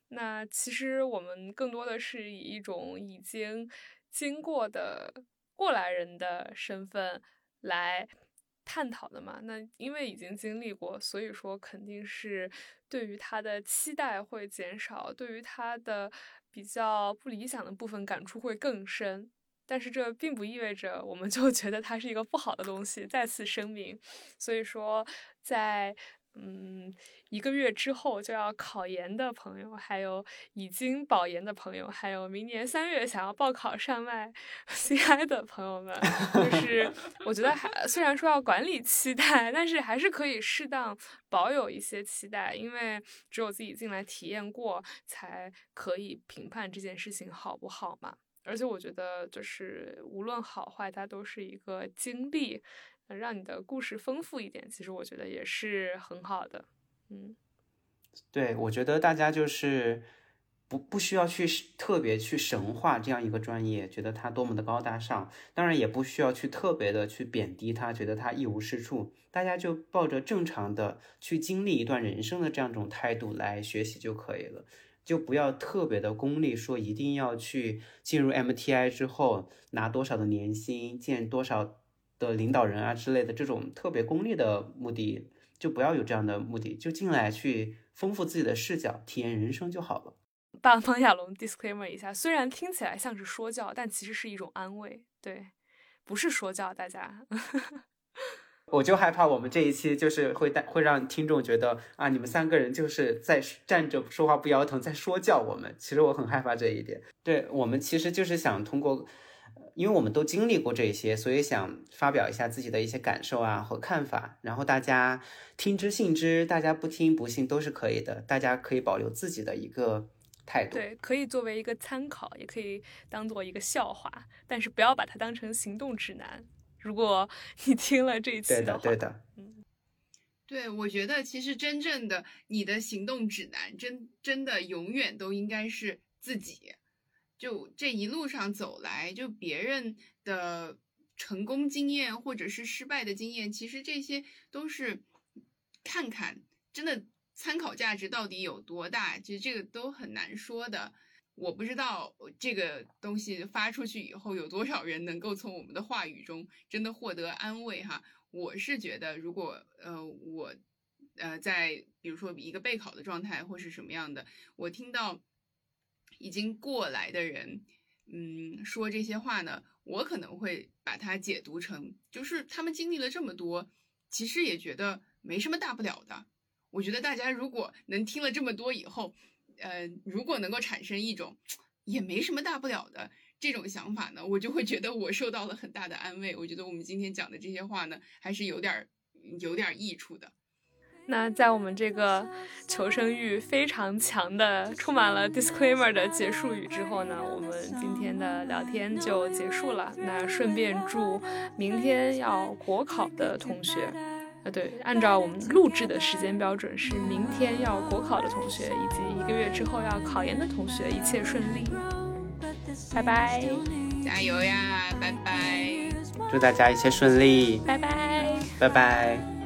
那其实我们更多的是以一种已经经过的过来人的身份来探讨的嘛。那因为已经经历过，所以说肯定是对于他的期待会减少，对于他的比较不理想的部分感触会更深。但是这并不意味着我们就觉得它是一个不好的东西。再次声明，所以说，在嗯一个月之后就要考研的朋友，还有已经保研的朋友，还有明年三月想要报考上外 CI 的朋友们，就是 我觉得还虽然说要管理期待，但是还是可以适当保有一些期待，因为只有自己进来体验过，才可以评判这件事情好不好嘛。而且我觉得，就是无论好坏，它都是一个经历，让你的故事丰富一点。其实我觉得也是很好的。嗯，对，我觉得大家就是不不需要去特别去神化这样一个专业，觉得它多么的高大上。当然，也不需要去特别的去贬低它，觉得它一无是处。大家就抱着正常的去经历一段人生的这样一种态度来学习就可以了。就不要特别的功利，说一定要去进入 MTI 之后拿多少的年薪，见多少的领导人啊之类的这种特别功利的目的，就不要有这样的目的，就进来去丰富自己的视角，体验人生就好了。帮方亚龙 disclaimer 一下，虽然听起来像是说教，但其实是一种安慰，对，不是说教，大家。我就害怕我们这一期就是会带会让听众觉得啊，你们三个人就是在站着说话不腰疼，在说教我们。其实我很害怕这一点。对我们其实就是想通过，因为我们都经历过这些，所以想发表一下自己的一些感受啊和看法。然后大家听之信之，大家不听不信都是可以的。大家可以保留自己的一个态度，对，可以作为一个参考，也可以当做一个笑话，但是不要把它当成行动指南。如果 你听了这一期的话，对的，对的，嗯，对，我觉得其实真正的你的行动指南，真真的永远都应该是自己。就这一路上走来，就别人的成功经验或者是失败的经验，其实这些都是看看真的参考价值到底有多大，其实这个都很难说的。我不知道这个东西发出去以后有多少人能够从我们的话语中真的获得安慰哈。我是觉得，如果呃我呃在比如说一个备考的状态或是什么样的，我听到已经过来的人嗯说这些话呢，我可能会把它解读成就是他们经历了这么多，其实也觉得没什么大不了的。我觉得大家如果能听了这么多以后。呃，如果能够产生一种也没什么大不了的这种想法呢，我就会觉得我受到了很大的安慰。我觉得我们今天讲的这些话呢，还是有点有点益处的。那在我们这个求生欲非常强的、充满了 disclaimer 的结束语之后呢，我们今天的聊天就结束了。那顺便祝明天要国考的同学。呃，对，按照我们录制的时间标准，是明天要国考的同学，以及一个月之后要考研的同学，一切顺利，拜拜，加油呀，拜拜，祝大家一切顺利，拜拜，拜拜。